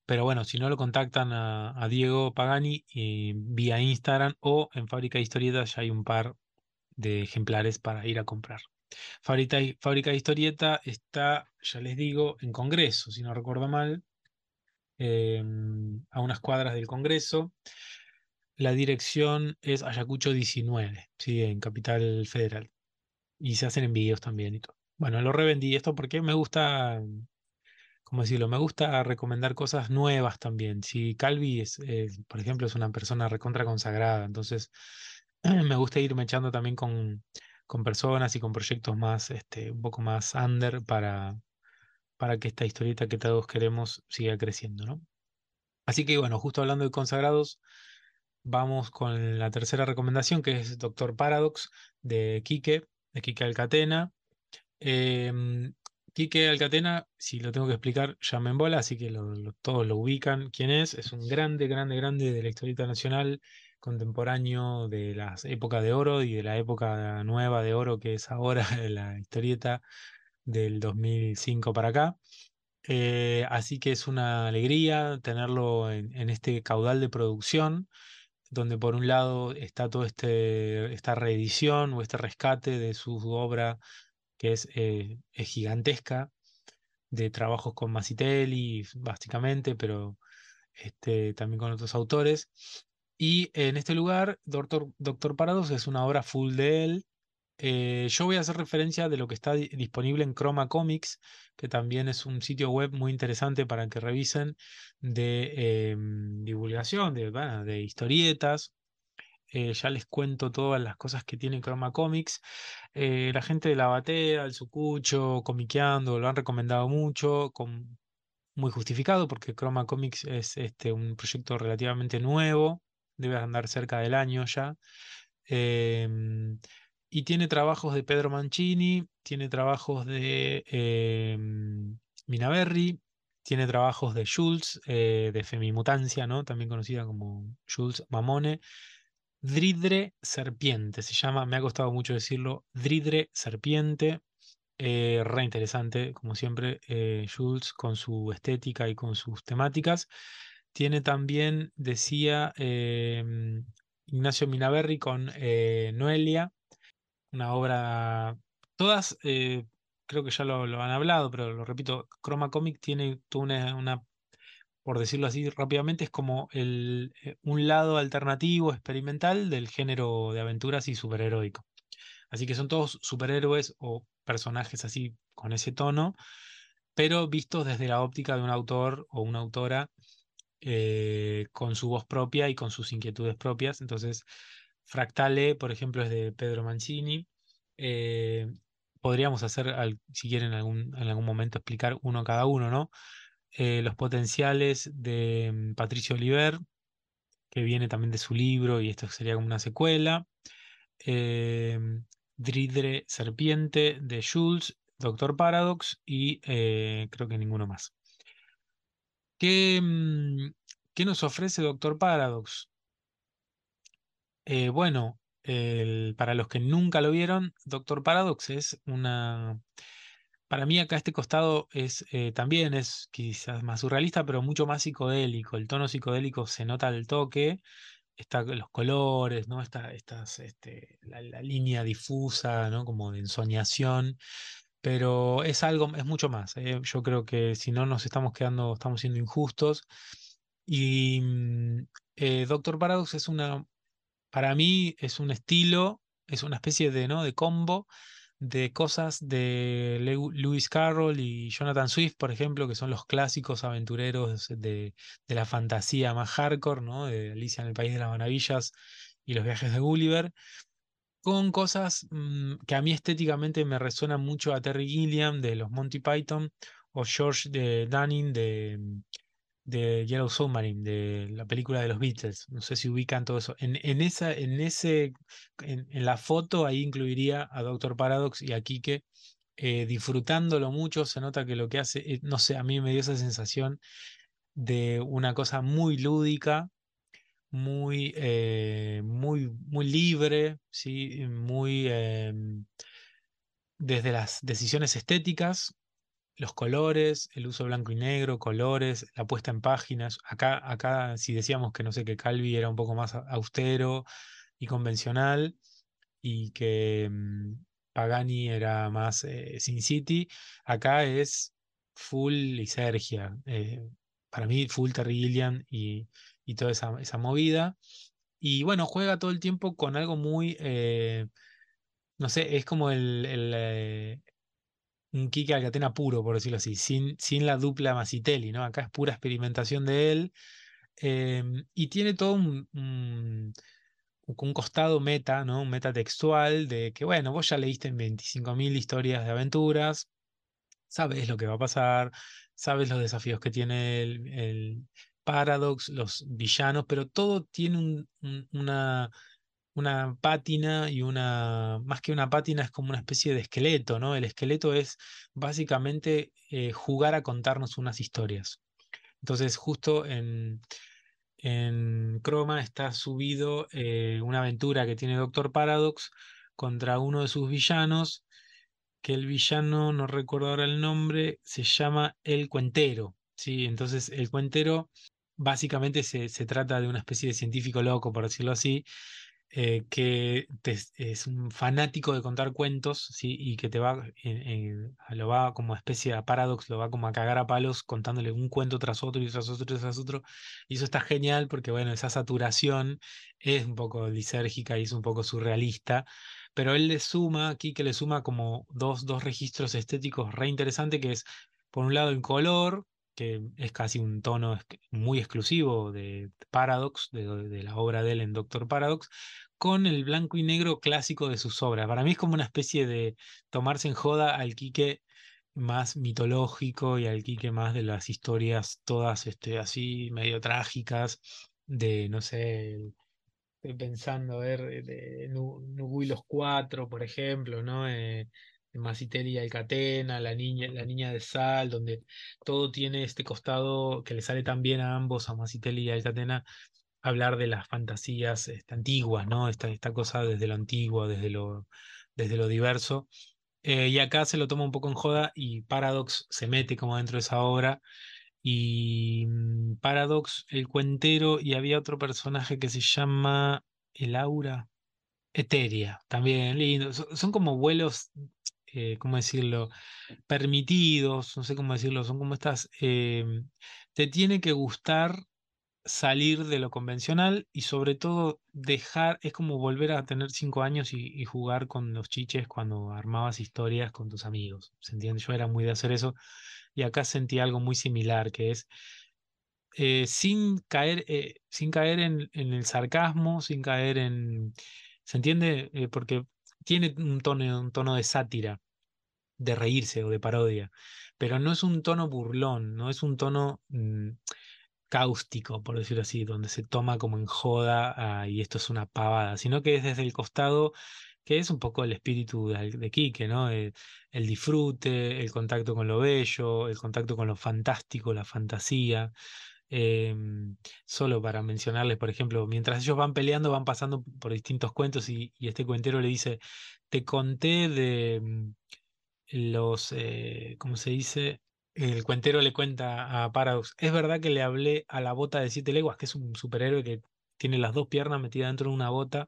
Pero bueno, si no lo contactan a, Diego Pagani eh, vía Instagram o en Fábrica de Historietas ya hay un par de ejemplares para ir a comprar. Fábrica, Fábrica de Historieta está, ya les digo, en Congreso, si no recuerdo mal, eh, a unas cuadras del Congreso. La dirección es Ayacucho 19, sí, en Capital Federal. Y se hacen envíos también y todo. Bueno, lo revendí esto porque me gusta ¿cómo decirlo? Me gusta recomendar cosas nuevas también. Si Calvi es, eh, por ejemplo, es una persona recontra consagrada, entonces me gusta irme echando también con, con personas y con proyectos más, este, un poco más under para, para que esta historieta que todos queremos siga creciendo, ¿no? Así que bueno, justo hablando de consagrados, vamos con la tercera recomendación, que es Doctor Paradox de Quique, de Quique Alcatena. Em, Quique Alcatena, si lo tengo que explicar, ya me embola, así que lo- todos lo ubican. ¿Quién es? Es un grande, grande, grande de la historieta nacional, contemporáneo de las épocas de oro y de la época nueva de oro que es ahora la historieta del 2005 para acá. Eh, así que es una alegría tenerlo en, este caudal de producción, donde por un lado está todo este, esta reedición o este rescate de su obra que es, eh, es gigantesca, de trabajos con Masitelli, básicamente, pero este, también con otros autores. Y en este lugar, Doctor, Doctor Paradox es una obra full de él. Eh, yo voy a hacer referencia de lo que está di- disponible en Chroma Comics, que también es un sitio web muy interesante para que revisen de em, divulgación, de, de historietas. Eh, ya les cuento todas las cosas que tiene Chroma Comics. Eh, la gente de la batea, el Sucucho, Comiqueando, lo han recomendado mucho, con, muy justificado, porque Chroma Comics es este, un proyecto relativamente nuevo, debe andar cerca del año ya. Em, y tiene trabajos de Pedro Mancini, tiene trabajos de em, Minaberri, tiene trabajos de Jules, eh, de Femimutancia, ¿no? También conocida como Jules Mamone Dridre Serpiente, se llama, me ha costado mucho decirlo, Dridre Serpiente, eh, re interesante, como siempre, eh, Jules con su estética y con sus temáticas. Tiene también, decía em, Ignacio Minaberri con eh, Noelia, una obra, todas, eh, creo que ya lo, han hablado, pero lo repito, Chroma Comic tiene una, por decirlo así rápidamente, es como eh, un lado alternativo, experimental del género de aventuras y superheroico. Así que son todos superhéroes o personajes así con ese tono, pero vistos desde la óptica de un autor o una autora eh, con su voz propia y con sus inquietudes propias. Entonces, Fractale, por ejemplo, es de Pedro Mancini. Eh, podríamos hacer, si quieren, algún, en algún momento explicar uno cada uno, ¿no? Eh, los potenciales de mm, Patricio Oliver, que viene también de su libro y esto sería como una secuela. Eh, Dridre Serpiente de Jules, Doctor Paradox y eh, creo que ninguno más. ¿Qué, mm, qué nos ofrece Doctor Paradox? Eh, bueno, para los que nunca lo vieron, Doctor Paradox es una... Para mí acá este costado es eh, también es quizás más surrealista, pero mucho más psicodélico. El tono psicodélico se nota al toque, está los colores, ¿no? Esta, estas, este, la, la línea difusa, ¿no? Como de ensoñación, pero es algo, es mucho más. ¿eh? Yo creo que si no nos estamos quedando, estamos siendo injustos. Y mm, eh, Doctor Paradox es una para mí es un estilo, es una especie de, ¿no? de combo de cosas de Lew- Lewis Carroll y Jonathan Swift, por ejemplo, que son los clásicos aventureros de, de la fantasía más hardcore, ¿no? De Alicia en el País de las Maravillas y los viajes de Gulliver, con cosas mm, que a mí estéticamente me resuenan mucho a Terry Gilliam de los Monty Python o George de Dunning de de Yellow Submarine, de la película de los Beatles. No sé si ubican todo eso. En, en esa, en ese, en, la foto ahí incluiría a Doctor Paradox y a Kike. eh, disfrutándolo mucho, se nota que lo que hace, eh, no sé, a mí me dio esa sensación de una cosa muy lúdica, muy, eh, muy, muy libre, ¿sí? muy em, desde las decisiones estéticas los colores, el uso blanco y negro, colores, la puesta en páginas. Acá, acá si decíamos que no sé, que Calvi era un poco más austero y convencional y que mm, Pagani era más eh, Sin City, acá es full Lisergia. eh, para mí, full Terry Gilliam y, y toda esa, esa movida. Y bueno, juega todo el tiempo con algo muy, eh, no sé, es como el, el, eh, un Kike Alcatena puro, por decirlo así, sin, sin la dupla Masitelli, ¿no? Acá es pura experimentación de él. em, y tiene todo un, un- costado meta, ¿no? Un meta textual de que, bueno, vos ya leíste en 25.000 historias de aventuras, sabes lo que va a pasar, sabes los desafíos que tiene el, el Paradox, los villanos, pero todo tiene un- una una pátina y una, más que una pátina, es como una especie de esqueleto, ¿no? El esqueleto es básicamente eh, jugar a contarnos unas historias. Entonces, justo en, en Chroma está subido eh, una aventura que tiene Doctor Paradox contra uno de sus villanos, que el villano, no recuerdo ahora el nombre, se llama El Cuentero. ¿sí? Entonces, el Cuentero básicamente se, se trata de una especie de científico loco, por decirlo así, eh, que es un fanático de contar cuentos, ¿sí? Y que te va, en- en- lo va como especie de paradox, lo va como a cagar a palos contándole un cuento tras otro y tras otro y tras otro. Y eso está genial porque, bueno, esa saturación es un poco lisérgica y es un poco surrealista. Pero él le suma, aquí que le suma como dos, dos registros estéticos re interesantes, que es, por un lado, el color, que es casi un tono muy exclusivo de Paradox, de, de la obra de él en Doctor Paradox, con el blanco y negro clásico de sus obras. Para mí es como una especie de tomarse en joda al Quique más mitológico y al Quique más de las historias todas este, así medio trágicas de, no sé, estoy pensando, a ver, eh, de Nu- Nugui los Cuatro, por ejemplo, ¿no? Eh, de Masiteli y Alcatena, la niña, la niña de Sal, donde todo tiene este costado que le sale tan bien a ambos, a Masiteli y Alcatena, hablar de las fantasías este, antiguas, ¿no? Esta, esta cosa desde lo antiguo, desde lo, desde lo diverso. Eh, y acá se lo toma un poco en joda y Paradox se mete como dentro de esa obra. Y mm, Paradox, el cuentero, y había otro personaje que se llama El Aura. Eteria, también lindo. Son como vuelos, eh, ¿cómo decirlo? Permitidos, no sé cómo decirlo, son como estas... em, te tiene que gustar salir de lo convencional y sobre todo dejar, es como volver a tener cinco años y, jugar con los chiches cuando armabas historias con tus amigos. ¿Se entiende? Yo era muy de hacer eso y acá sentí algo muy similar, que es eh, sin caer, eh, sin caer en, en el sarcasmo, sin caer en... ¿Se entiende? Porque tiene un tono, un tono de sátira, de reírse o de parodia, pero no es un tono burlón, no es un tono... mm, cáustico, por decirlo así, donde se toma como en joda y esto es una pavada, sino que es desde el costado que es un poco el espíritu de, Quique, ¿no? Eh, el disfrute, el contacto con lo bello, el contacto con lo fantástico, la fantasía. Em, solo para mencionarles, por ejemplo, mientras ellos van peleando, van pasando por distintos cuentos y, y este cuentero le dice, te conté de mm, los, eh, ¿cómo se dice? El cuentero le cuenta a Paradox, es verdad que le hablé a la bota de siete leguas, que es un superhéroe que tiene las dos piernas metidas dentro de una bota.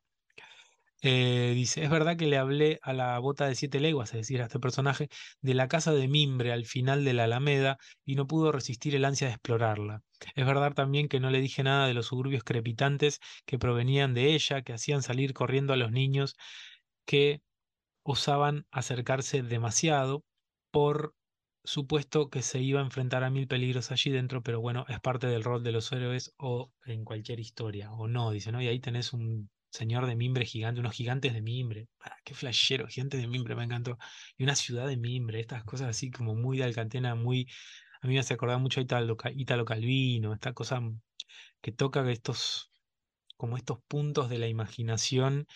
Eh, dice, es verdad que le hablé a la bota de siete leguas, es decir, a este personaje, de la casa de Mimbre al final de la Alameda y no pudo resistir el ansia de explorarla. Es verdad también que no le dije nada de los suburbios crepitantes que provenían de ella, que hacían salir corriendo a los niños que osaban acercarse demasiado por supuesto que se iba a enfrentar a mil peligros allí dentro, pero bueno, es parte del rol de los héroes o en cualquier historia, o no, dice, ¿no? Y ahí tenés un señor de mimbre gigante, unos gigantes de mimbre. Ah, qué flashero, gigantes de mimbre, me encantó. Y una ciudad de mimbre, estas cosas así como muy de Alcantena, muy... A mí me hace acordar mucho a Italo, Ca- Italo Calvino, esta cosa que toca estos como estos puntos de la imaginación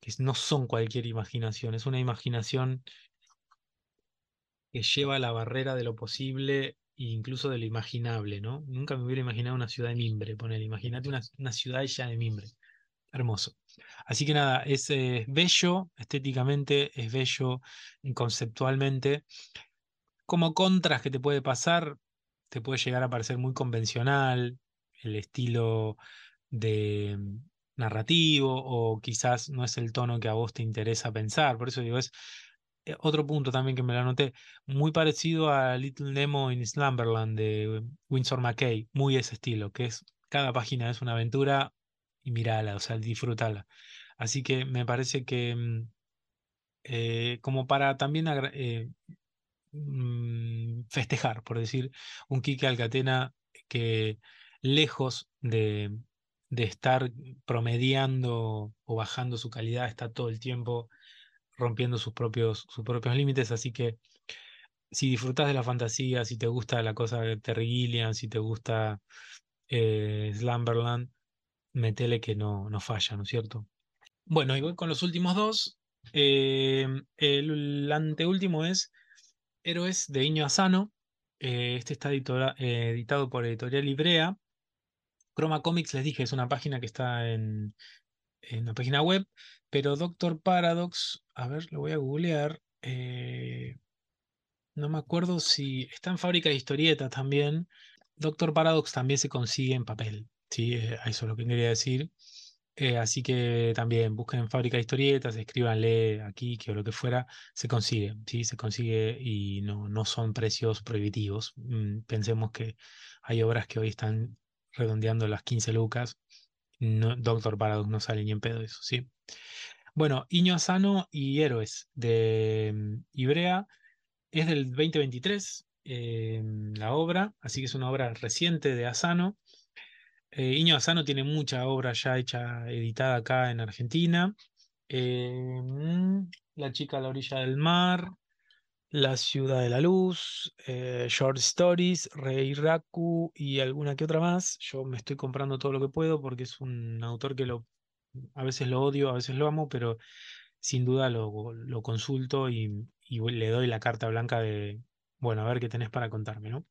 que no son cualquier imaginación, es una imaginación que lleva la barrera de lo posible e incluso de lo imaginable, ¿no? Nunca me hubiera imaginado una ciudad de mimbre, poner, imagínate una, una ciudad ya de mimbre. Hermoso. Así que nada, es eh, bello estéticamente, es bello conceptualmente. Como contras que te puede pasar, te puede llegar a parecer muy convencional el estilo de mm, narrativo o quizás no es el tono que a vos te interesa pensar. Por eso digo, es eh, otro punto también que me lo anoté, muy parecido a Little Nemo in Slumberland de Winsor McKay, muy ese estilo, que es cada página es una aventura y mirala, o sea, disfrútala. Así que me parece que mm, eh, como para también eh, mm, festejar, por decir, un Quique Alcatena que lejos de, de estar promediando o bajando su calidad, está todo el tiempo rompiendo sus propios, sus propios límites, así que si disfrutas de la fantasía, si te gusta la cosa de Terry Gilliam, si te gusta eh, Slumberland, metele que no, no falla, ¿no es cierto? Bueno, y voy con los últimos dos. Eh, el anteúltimo es Héroes de Iño Asano. Eh, este está editado por Editorial Librea. Chroma Comics, les dije, es una página que está en, en la página web, pero Doctor Paradox, a ver, lo voy a googlear. eh, no me acuerdo si está en fábrica de historietas también. Doctor Paradox también se consigue en papel, ¿sí? Eh, Eso es lo que quería decir. Eh, así que también busquen en fábrica de historietas, escríbanle aquí, que o lo que fuera, se consigue, ¿sí? Se consigue y no, no son precios prohibitivos. Mm, pensemos que hay obras que hoy están redondeando las 15 lucas. No, Doctor Paradox no sale ni en pedo eso, ¿sí? Bueno, Iño Asano y Héroes de mm, Ibrea es del 2023 eh, la obra, así que es una obra reciente de Asano. Eh, Iño Asano tiene mucha obra ya hecha, editada acá en Argentina. Mm, La chica a la orilla del mar, La ciudad de la luz, eh, Short Stories, Rei Raku y alguna que otra más. Yo me estoy comprando todo lo que puedo porque es un autor que lo, a veces lo odio, a veces lo amo, pero sin duda lo, lo consulto y, y le doy la carta blanca de, bueno, a ver qué tenés para contarme, ¿no?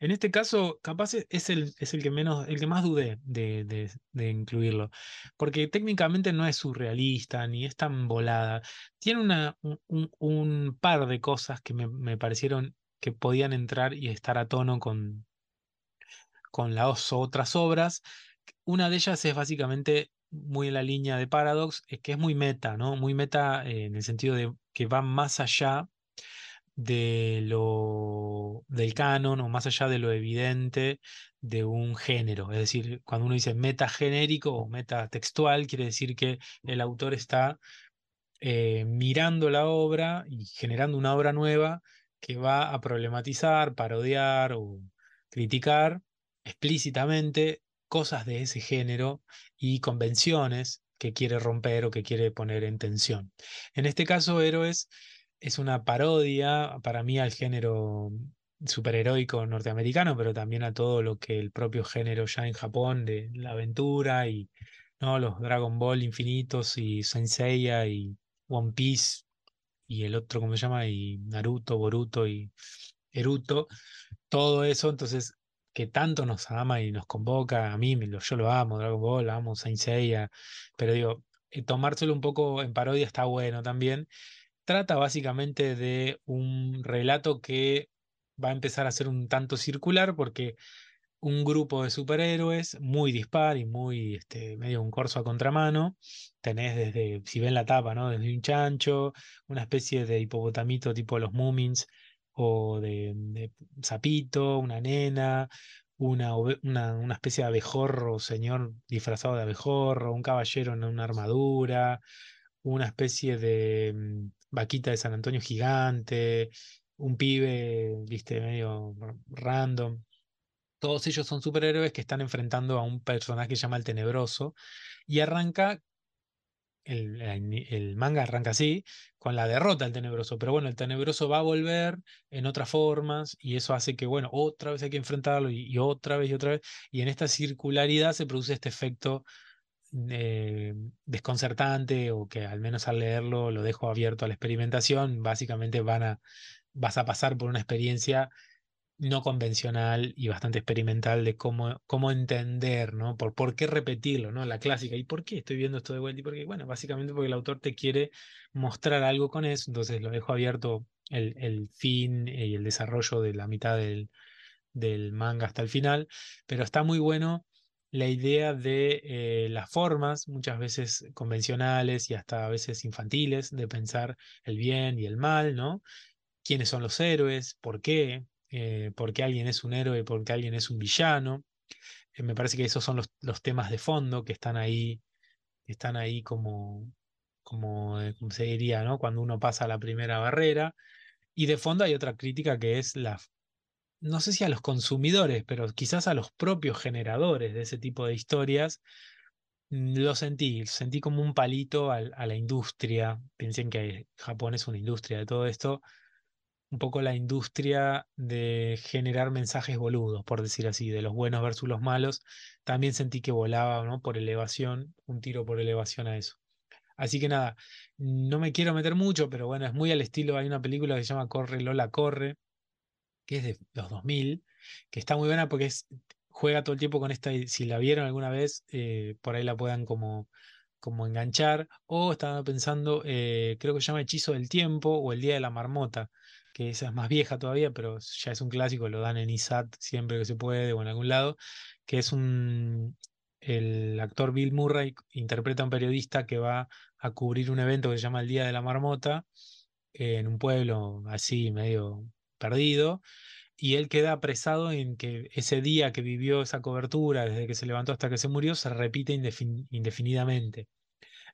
En este caso, capaz e- es el, que menos, el que más dudé de, incluirlo. Porque técnicamente no es surrealista ni es tan volada. Tiene un, par de cosas que me, me parecieron que podían entrar y estar a tono con, con las otras obras. Una de ellas es básicamente muy en la línea de Paradox, es que es muy meta, ¿no? Muy meta eh, en el sentido de que va más allá de lo del canon o más allá de lo evidente de un género. Es decir, cuando uno dice metagenérico o metatextual, quiere decir que el autor está eh, mirando la obra y generando una obra nueva que va a problematizar, parodiar o criticar explícitamente cosas de ese género y convenciones que quiere romper o que quiere poner en tensión. En este caso, Héroes es una parodia para mí al género superheroico norteamericano, pero también a todo lo que el propio género ya en Japón de la aventura y ¿no? los Dragon Ball infinitos y Saint Seiya y One Piece y el otro, ¿cómo se llama? Y Naruto, Boruto y Eruto, todo eso, entonces, que tanto nos ama y nos convoca, a mí yo lo amo, Dragon Ball, amo Saint Seiya, pero digo, eh, tomárselo un poco en parodia está bueno también. Trata básicamente de un relato que va a empezar a ser un tanto circular porque un grupo de superhéroes muy dispar y muy este, medio un corso a contramano. Tenés desde, si ven la tapa, ¿no? Desde un chancho, una especie de hipopotamito tipo los Moomins, o de, de sapito, una nena, una, una, una especie de abejorro, señor disfrazado de abejorro, un caballero en una armadura, una especie de mm, vaquita de San Antonio gigante, un pibe, viste, medio random. Todos ellos son superhéroes que están enfrentando a un personaje que se llama el Tenebroso y arranca, el, manga arranca así, con la derrota del Tenebroso, pero bueno, el Tenebroso va a volver en otras formas y eso hace que, bueno, otra vez hay que enfrentarlo y otra vez y otra vez, y en esta circularidad se produce este efecto eh, desconcertante o que al menos al leerlo lo dejo abierto a la experimentación, básicamente van a, vas a pasar por una experiencia no convencional y bastante experimental de cómo, cómo entender, ¿no? Por, por qué repetirlo, ¿no? La clásica. ¿Y por qué estoy viendo esto de vuelta? Y bueno, básicamente porque el autor te quiere mostrar algo con eso, entonces lo dejo abierto el, el fin y el desarrollo de la mitad del, del manga hasta el final, pero está muy bueno la idea de eh, las formas, muchas veces convencionales y hasta a veces infantiles, de pensar el bien y el mal, ¿no? quiénes son los héroes, por qué, eh, por qué alguien es un héroe, por qué alguien es un villano. Eh, me parece que esos son los, los temas de fondo que están ahí, están ahí como, como, como se diría, ¿no? Cuando uno pasa la primera barrera. Y de fondo hay otra crítica que es la, no sé si a los consumidores, pero quizás a los propios generadores de ese tipo de historias. Mm, Lo sentí, sentí como un palito al- a la industria. Piensen que Japón es una industria de todo esto un poco la industria de generar mensajes boludos, por decir así, de los buenos versus los malos, también sentí que volaba, ¿no? Por elevación, un tiro por elevación a eso. Así que nada, no me quiero meter mucho, pero bueno, es muy al estilo, hay una película que se llama Corre Lola Corre, que es de los 2000, que está muy buena porque juega todo el tiempo con esta, si la vieron alguna vez, eh, por ahí la puedan como, como enganchar, o estaba pensando, eh, creo que se llama Hechizo del Tiempo o El Día de la Marmota, que esa es más vieja todavía, pero ya es un clásico, lo dan en ISAT siempre que se puede o en algún lado, que es un... El actor Bill Murray interpreta a un periodista que va a cubrir un evento que se llama el Día de la Marmota en un pueblo así medio perdido y él queda apresado en que ese día que vivió esa cobertura, desde que se levantó hasta que se murió, se repite indefin- indefinidamente.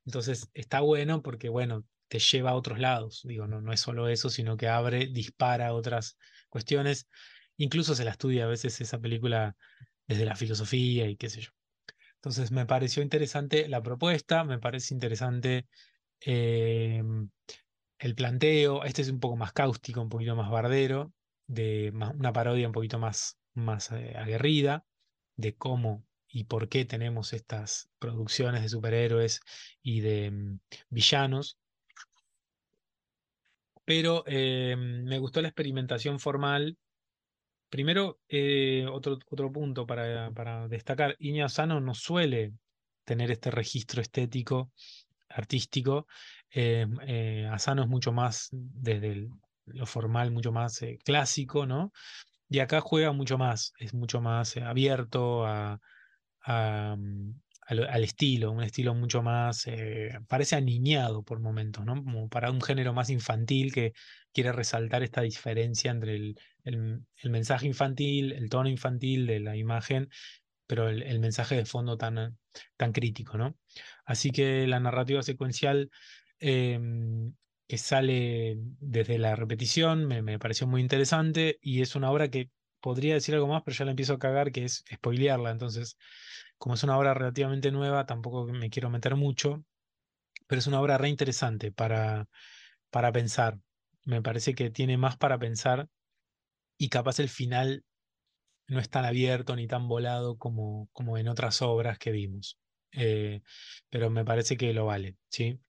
Entonces está bueno porque, bueno, te lleva a otros lados. Digo, no, no es solo eso, sino que abre, dispara otras cuestiones. Incluso se la estudia a veces esa película desde la filosofía y qué sé yo. Entonces me pareció interesante la propuesta, me parece interesante eh, el planteo, este es un poco más cáustico, un poquito más bardero, de una parodia un poquito más, más eh, aguerrida, de cómo y por qué tenemos estas producciones de superhéroes y de mm, villanos. Pero eh, me gustó la experimentación formal primero, eh, otro, otro punto para, para destacar, Iña Asano no suele tener este registro estético, artístico. Eh, eh, Asano es mucho más desde lo formal, mucho más eh, clásico, ¿no? Y acá juega mucho más, es mucho más abierto mm, al, estilo, un estilo mucho más, parece aniñado por momentos, ¿no? Como para un género más infantil que quiere resaltar esta diferencia entre el mensaje infantil, el tono infantil de la imagen, pero el, el mensaje de fondo tan, tan crítico, ¿no? Así que la narrativa secuencial em, que sale desde la repetición me, pareció muy interesante y es una obra que podría decir algo más, pero ya la empiezo a cagar, que es spoilearla, entonces como es una obra relativamente nueva, tampoco me quiero meter mucho, pero es una obra re interesante para, para pensar. Me parece que tiene más para pensar y capaz el final no es tan abierto ni tan volado como, como en otras obras que vimos. Eh, pero me parece que lo vale, ¿sí?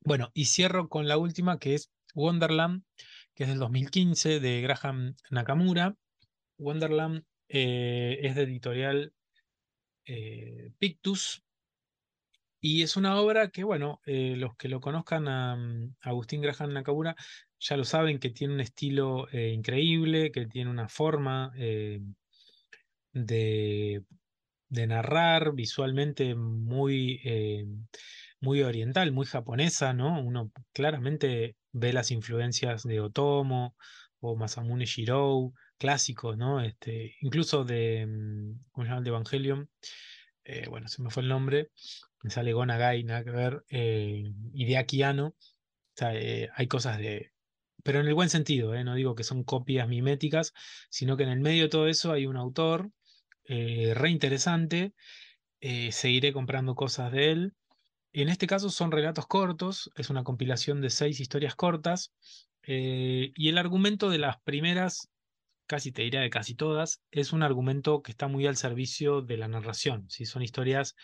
Bueno, y cierro con la última, que es Wonderland, que es del 2015 de Graham Nakamura. Wonderland eh, es de editorial eh, Pictus, Y es una obra que, bueno, los que lo conozcan a, mm, Agustín Graham Nakamura ya lo saben que tiene un estilo increíble, que tiene una forma de, de narrar visualmente muy, eh, muy oriental, muy japonesa, ¿no? Uno claramente ve las influencias de Otomo o Masamune Shirou, clásicos, ¿no? Este, incluso de, mm, ¿cómo se llama? Evangelion. Eh, bueno, se me fue el nombre me sale Gonagai, nada que ver, eh, Hideaki Anno, o sea, eh, hay cosas de... Pero en el buen sentido, no digo que son copias miméticas, sino que en el medio de todo eso hay un autor eh, re interesante, eh, seguiré comprando cosas de él. En este caso son relatos cortos, es una compilación de seis historias cortas, eh, y el argumento de las primeras, casi te diría de casi todas, es un argumento que está muy al servicio de la narración, si son historias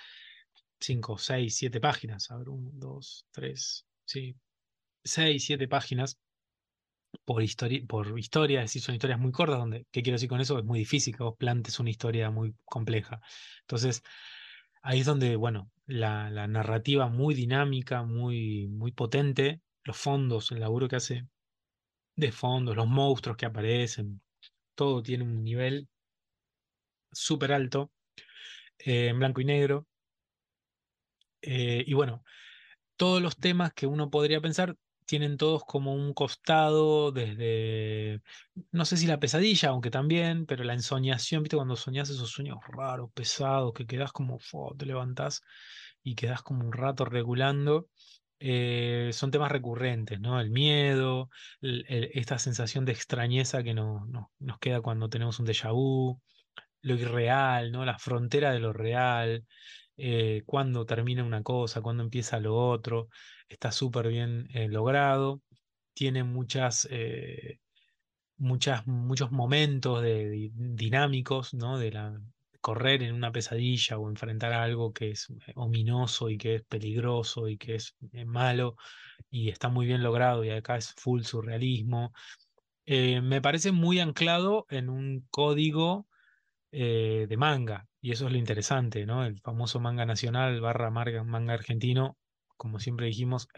5, 6, 7 páginas. A ver, 1, 2, 3, sí, 6, 7 páginas por, histori por historia, es decir, son historias muy cortas, donde, ¿qué quiero decir con eso? Es muy difícil que vos plantes una historia muy compleja. Entonces, ahí es donde, bueno, la, narrativa muy dinámica, muy, muy potente, los fondos, el laburo que hace de fondos, los monstruos que aparecen, todo tiene un nivel súper alto, eh, en blanco y negro. Eh, y bueno, todos los temas que uno podría pensar tienen todos como un costado desde, no sé si la pesadilla, aunque también, pero la ensoñación, ¿viste? Cuando soñás esos sueños raros, pesados, que quedás como, fo, te levantás y quedás como un rato regulando. eh, son temas recurrentes, ¿no? El miedo, esta sensación de extrañeza que no, no- nos queda cuando tenemos un déjà vu, lo irreal, ¿no? La frontera de lo real, eh, cuándo termina una cosa, cuándo empieza lo otro, está súper bien eh, logrado, tiene muchas, eh, muchas, muchos momentos de, di- dinámicos, ¿no? De la, correr en una pesadilla o enfrentar algo que es eh, ominoso y que es peligroso y que es malo y está muy bien logrado y acá es full surrealismo. Me parece muy anclado en un código de manga. Y eso es lo interesante, ¿no? El famoso manga nacional barra manga argentino, como siempre dijimos,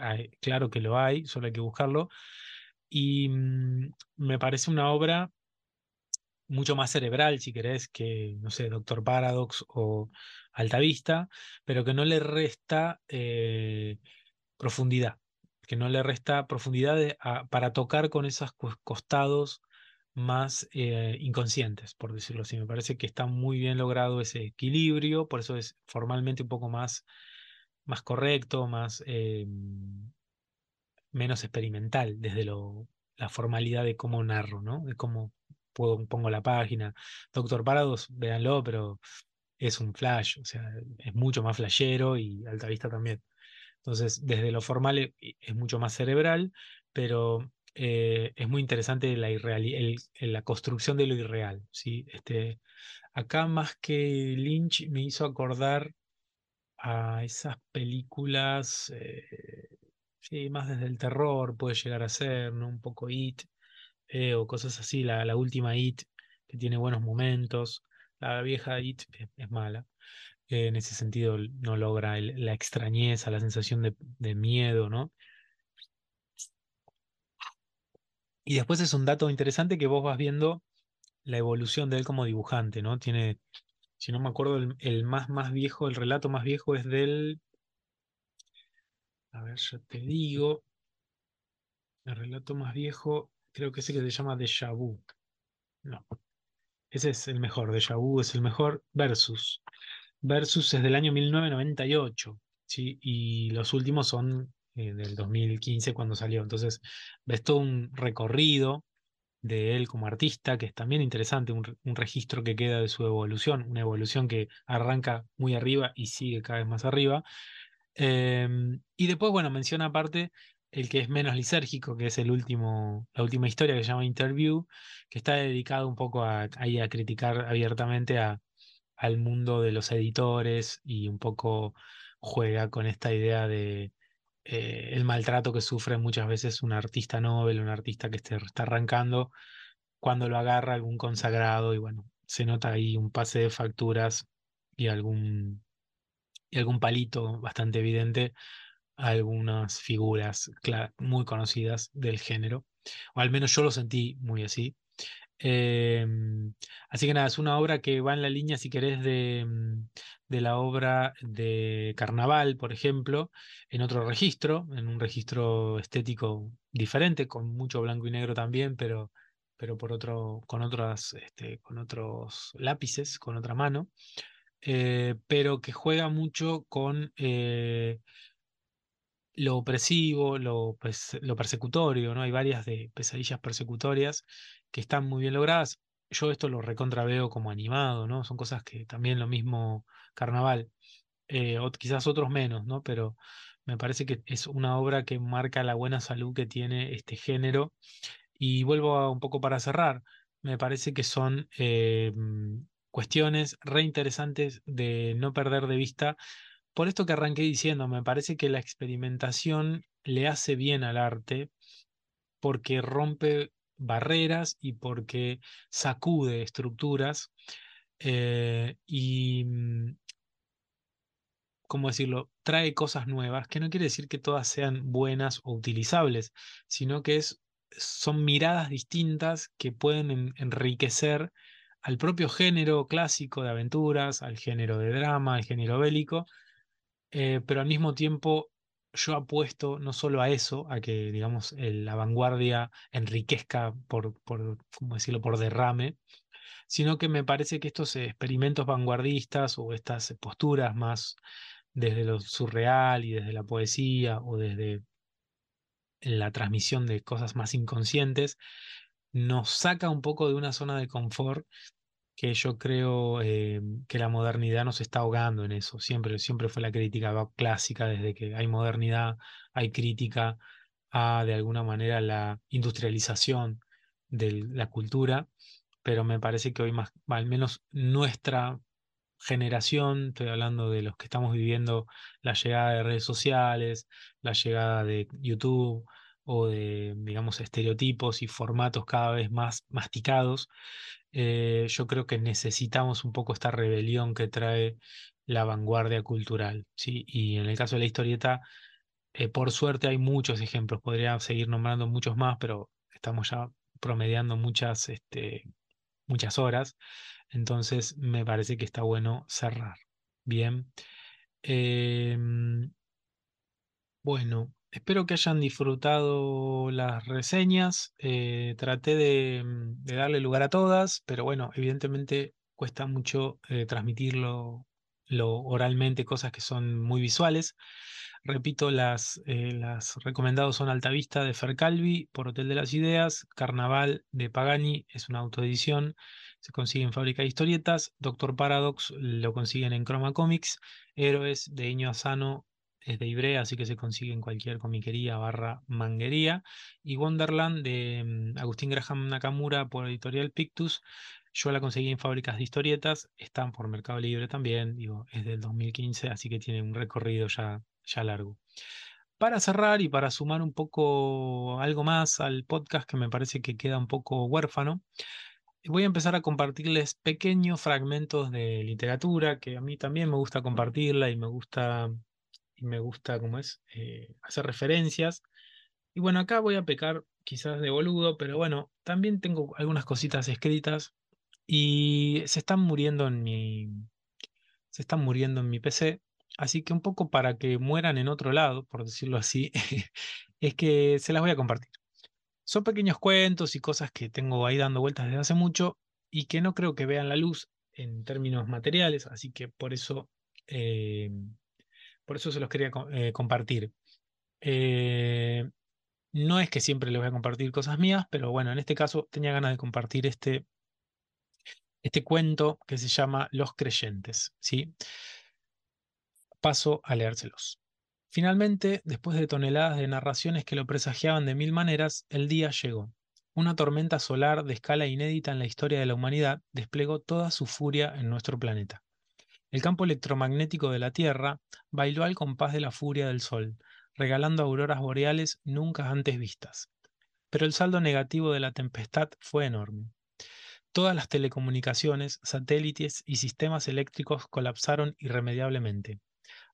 claro que lo hay, solo hay que buscarlo. Y mm, me parece una obra mucho más cerebral, si querés, que, no sé, Doctor Paradox o Altavista, pero que no le resta eh, profundidad, que no le resta profundidad para tocar con esos cos- costados más eh, inconscientes, por decirlo así. Me parece que está muy bien logrado ese equilibrio, por eso es formalmente un poco más, más correcto, más eh, menos experimental desde lo, la formalidad de cómo narro, ¿no? De cómo pongo la página. Doctor Parados, véanlo, pero es un flash, o sea, es mucho más flashero y Altavista también. Entonces, desde lo formal e- e- es mucho más cerebral, pero eh, es muy interesante la, el- el- la construcción de lo irreal, ¿sí? Este, acá más que Lynch me hizo acordar a esas películas, eh, sí, más desde el terror puede llegar a ser, ¿no? Un poco It, eh, o cosas así, la, la última It. que tiene buenos momentos. La vieja It es, mala. en ese sentido no logra la extrañeza, la sensación de, de miedo, ¿no? Y después es un dato interesante que vos vas viendo la evolución de él como dibujante, ¿no? Tiene, si no me acuerdo, el, más, más viejo, el relato más viejo es del. A ver, ya te digo. El relato más viejo, creo que ese que se llama Deja Vu. No. Ese es el mejor, Deja Vu es el mejor. Versus. Versus es del año 1998. ¿sí? Y los últimos son eh, del 2015 cuando salió. Entonces, ves todo un recorrido de él como artista, que es también interesante, un, registro que queda de su evolución, una evolución que arranca muy arriba y sigue cada vez más arriba. Em, y después, bueno, menciona aparte el que es menos lisérgico, que es el último, la última historia que se llama Interview, que está dedicado un poco a, a criticar abiertamente a, al mundo de los editores y un poco juega con esta idea de eh, el maltrato que sufre muchas veces un artista novel, un artista que está arrancando, cuando lo agarra algún consagrado y bueno, se nota ahí un pase de facturas y algún, y algún palito bastante evidente a algunas figuras muy conocidas del género, o al menos yo lo sentí muy así. Em, así que nada, es una obra que va en la línea, si querés, de, mm, de, la obra de Carnaval, por ejemplo, en otro registro, en un registro estético diferente, con mucho blanco y negro también, pero, pero por otro, con, otras, este, con otros lápices, con otra mano, eh, pero que juega mucho con eh, lo opresivo, lo, lo persecutorio, ¿no? Hay varias de pesadillas persecutorias que están muy bien logradas. Yo esto lo recontraveo como animado, ¿no? Son cosas que también lo mismo Carnaval, eh, o quizás otros menos, ¿no? Pero me parece que es una obra que marca la buena salud que tiene este género. Y vuelvo a un poco para cerrar, me parece que son eh, cuestiones reinteresantes de no perder de vista por esto que arranqué diciendo, me parece que la experimentación le hace bien al arte porque rompe barreras y porque sacude estructuras eh, y, mm, ¿cómo decirlo?, trae cosas nuevas, que no quiere decir que todas sean buenas o utilizables, sino que es, son miradas distintas que pueden enriquecer al propio género clásico de aventuras, al género de drama, al género bélico, eh, pero al mismo tiempo yo apuesto no solo a eso, a que, digamos, la vanguardia enriquezca por, por, ¿cómo decirlo?, por derrame, sino que me parece que estos experimentos vanguardistas o estas posturas más desde lo surreal y desde la poesía o desde la transmisión de cosas más inconscientes, nos saca un poco de una zona de confort que yo creo eh, que la modernidad nos está ahogando en eso. Siempre, siempre fue la crítica clásica, desde que hay modernidad, hay crítica a, de alguna manera, la industrialización de la cultura, pero me parece que hoy más, al menos nuestra generación, estoy hablando de los que estamos viviendo la llegada de redes sociales, la llegada de YouTube o de, digamos, estereotipos y formatos cada vez más masticados, eh, yo creo que necesitamos un poco esta rebelión que trae la vanguardia cultural. ¿sí? Y en el caso de la historieta, eh, por suerte hay muchos ejemplos, podría seguir nombrando muchos más, pero estamos ya promediando muchas, este, muchas horas, entonces me parece que está bueno cerrar. Bien. Em, bueno, Espero que hayan disfrutado las reseñas. Eh, traté mm, de, darle lugar a todas, pero bueno, evidentemente cuesta mucho eh, transmitirlo lo oralmente, cosas que son muy visuales. Repito, las, eh, recomendados son Altavista de Fercalvi por Hotel de las Ideas, Carnaval de Pagani, es una autoedición, se consigue en Fábrica de Historietas, Doctor Paradox lo consiguen en Chroma Comics, Héroes de Iño Asano es de Ibrea, así que se consigue en cualquier comiquería barra manguería. Y Wonderland de mm, Agustín Graham Nakamura por editorial Pictus. Yo la conseguí en fábricas de historietas, están por Mercado Libre también, es del 2015, así que tiene un recorrido ya, ya largo. Para cerrar y para sumar un poco algo más al podcast que me parece que queda un poco huérfano, voy a empezar a compartirles pequeños fragmentos de literatura que a mí también me gusta compartirla y me gusta, y me gusta, ¿cómo es?, eh, hacer referencias. Y bueno, acá voy a pecar quizás de boludo, pero bueno, también tengo algunas cositas escritas y se están muriendo en mi, se están muriendo en mi PC. Así que un poco para que mueran en otro lado, por decirlo así, es que se las voy a compartir. Son pequeños cuentos y cosas que tengo ahí dando vueltas desde hace mucho y que no creo que vean la luz en términos materiales, así que por eso, eh, por eso se los quería eh, compartir. Eh, no es que siempre les voy a compartir cosas mías, pero bueno, en este caso tenía ganas de compartir este, este cuento que se llama Los Creyentes. ¿sí? Paso a leérselos. Finalmente, después de toneladas de narraciones que lo presagiaban de mil maneras, el día llegó. Una tormenta solar de escala inédita en la historia de la humanidad desplegó toda su furia en nuestro planeta. El campo electromagnético de la Tierra bailó al compás de la furia del Sol, regalando auroras boreales nunca antes vistas. Pero el saldo negativo de la tempestad fue enorme. Todas las telecomunicaciones, satélites y sistemas eléctricos colapsaron irremediablemente.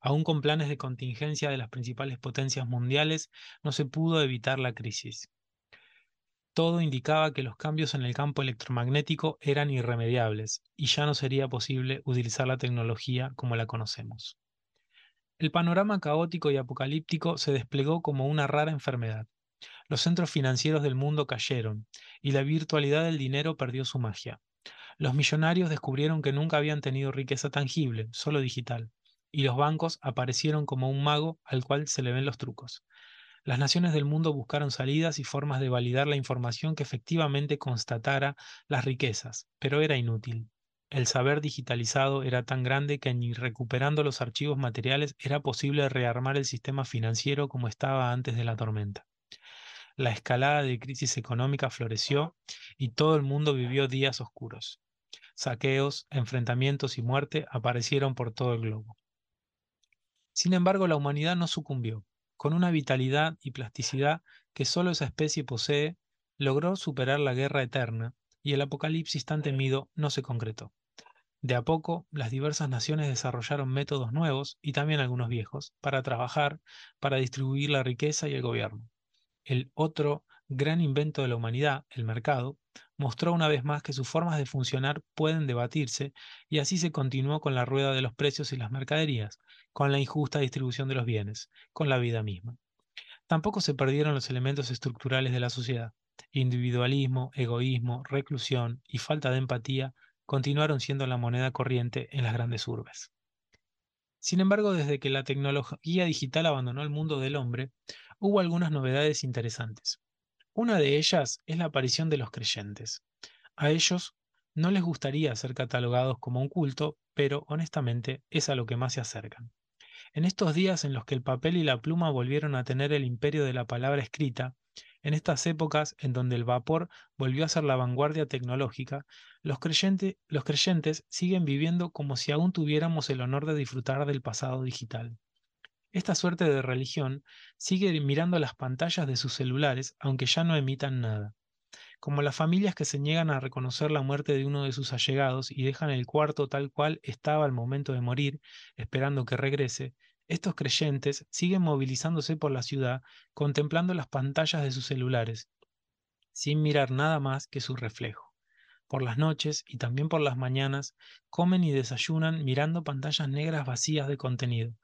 Aún con planes de contingencia de las principales potencias mundiales, no se pudo evitar la crisis. Todo indicaba que los cambios en el campo electromagnético eran irremediables y ya no sería posible utilizar la tecnología como la conocemos. El panorama caótico y apocalíptico se desplegó como una rara enfermedad. Los centros financieros del mundo cayeron y la virtualidad del dinero perdió su magia. Los millonarios descubrieron que nunca habían tenido riqueza tangible, solo digital y los bancos aparecieron como un mago al cual se le ven los trucos. Las naciones del mundo buscaron salidas y formas de validar la información que efectivamente constatara las riquezas, pero era inútil. El saber digitalizado era tan grande que ni recuperando los archivos materiales era posible rearmar el sistema financiero como estaba antes de la tormenta. La escalada de crisis económica floreció y todo el mundo vivió días oscuros. Saqueos, enfrentamientos y muerte aparecieron por todo el globo. Sin embargo, la humanidad no sucumbió. Con una vitalidad y plasticidad que solo esa especie posee, logró superar la guerra eterna y el apocalipsis tan temido no se concretó. De a poco, las diversas naciones desarrollaron métodos nuevos y también algunos viejos para trabajar, para distribuir la riqueza y el gobierno. El otro gran invento de la humanidad, el mercado, mostró una vez más que sus formas de funcionar pueden debatirse y así se continuó con la rueda de los precios y las mercaderías, con la injusta distribución de los bienes, con la vida misma. Tampoco se perdieron los elementos estructurales de la sociedad. Individualismo, egoísmo, reclusión y falta de empatía continuaron siendo la moneda corriente en las grandes urbes. Sin embargo, desde que la tecnología digital abandonó el mundo del hombre, hubo algunas novedades interesantes. Una de ellas es la aparición de los creyentes. A ellos no les gustaría ser catalogados como un culto, pero honestamente es a lo que más se acercan. En estos días en los que el papel y la pluma volvieron a tener el imperio de la palabra escrita, en estas épocas en donde el vapor volvió a ser la vanguardia tecnológica, los, los creyentes siguen viviendo como si aún tuviéramos el honor de disfrutar del pasado digital. Esta suerte de religión sigue mirando las pantallas de sus celulares, aunque ya no emitan nada. Como las familias que se niegan a reconocer la muerte de uno de sus allegados y dejan el cuarto tal cual estaba al momento de morir, esperando que regrese, estos creyentes siguen movilizándose por la ciudad, contemplando las pantallas de sus celulares, sin mirar nada más que su reflejo. Por las noches y también por las mañanas, comen y desayunan mirando pantallas negras vacías de contenido,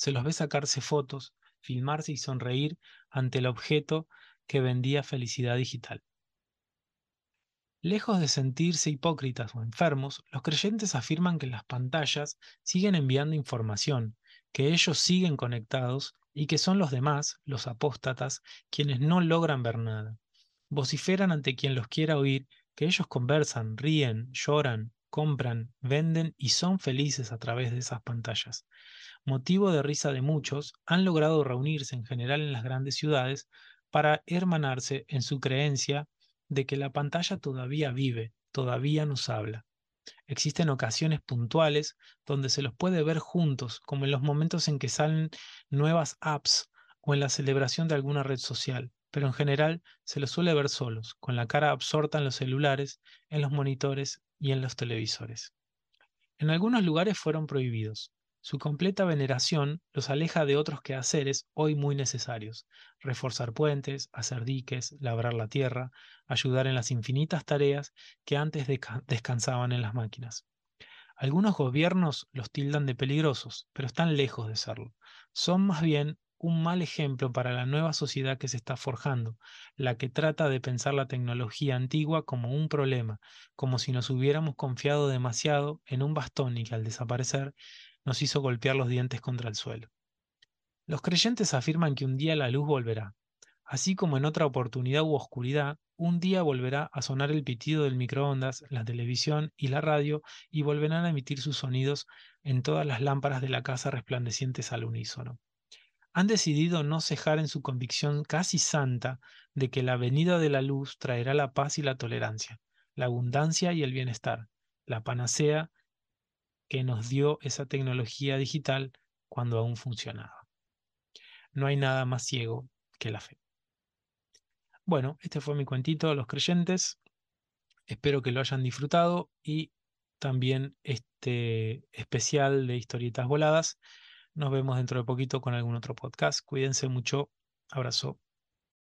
se los ve sacarse fotos, filmarse y sonreír ante el objeto que vendía felicidad digital. Lejos de sentirse hipócritas o enfermos, los creyentes afirman que las pantallas siguen enviando información, que ellos siguen conectados y que son los demás, los apóstatas, quienes no logran ver nada. Vociferan ante quien los quiera oír que ellos conversan, ríen, lloran, compran, venden y son felices a través de esas pantallas motivo de risa de muchos, han logrado reunirse en general en las grandes ciudades para hermanarse en su creencia de que la pantalla todavía vive, todavía nos habla. Existen ocasiones puntuales donde se los puede ver juntos, como en los momentos en que salen nuevas apps o en la celebración de alguna red social. pero en general se los suele ver solos, con la cara absorta en los celulares, en los monitores y en los televisores. En algunos lugares fueron prohibidos. Su completa veneración los aleja de otros quehaceres hoy muy necesarios, reforzar puentes, hacer diques, labrar la tierra, ayudar en las infinitas tareas que antes descansaban en las máquinas. Algunos gobiernos los tildan de peligrosos, pero están lejos de serlo. Son más bien un mal ejemplo para la nueva sociedad que se está forjando, la que trata de pensar la tecnología antigua como un problema, como si nos hubiéramos confiado demasiado en un bastón y que al desaparecer nos hizo golpear los dientes contra el suelo. Los creyentes afirman que un día la luz volverá. Así como en otra oportunidad u oscuridad, un día volverá a sonar el pitido del microondas, la televisión y la radio y volverán a emitir sus sonidos en todas las lámparas de la casa resplandecientes al unísono han decidido no cejar en su convicción casi santa de que la venida de la luz traerá la paz y la tolerancia, la abundancia y el bienestar, la panacea que nos dio esa tecnología digital cuando aún funcionaba. No hay nada más ciego que la fe. Bueno, este fue mi cuentito a los creyentes. Espero que lo hayan disfrutado y también este especial de historietas voladas. Nos vemos dentro de poquito con algún otro podcast. Cuídense mucho. Abrazo.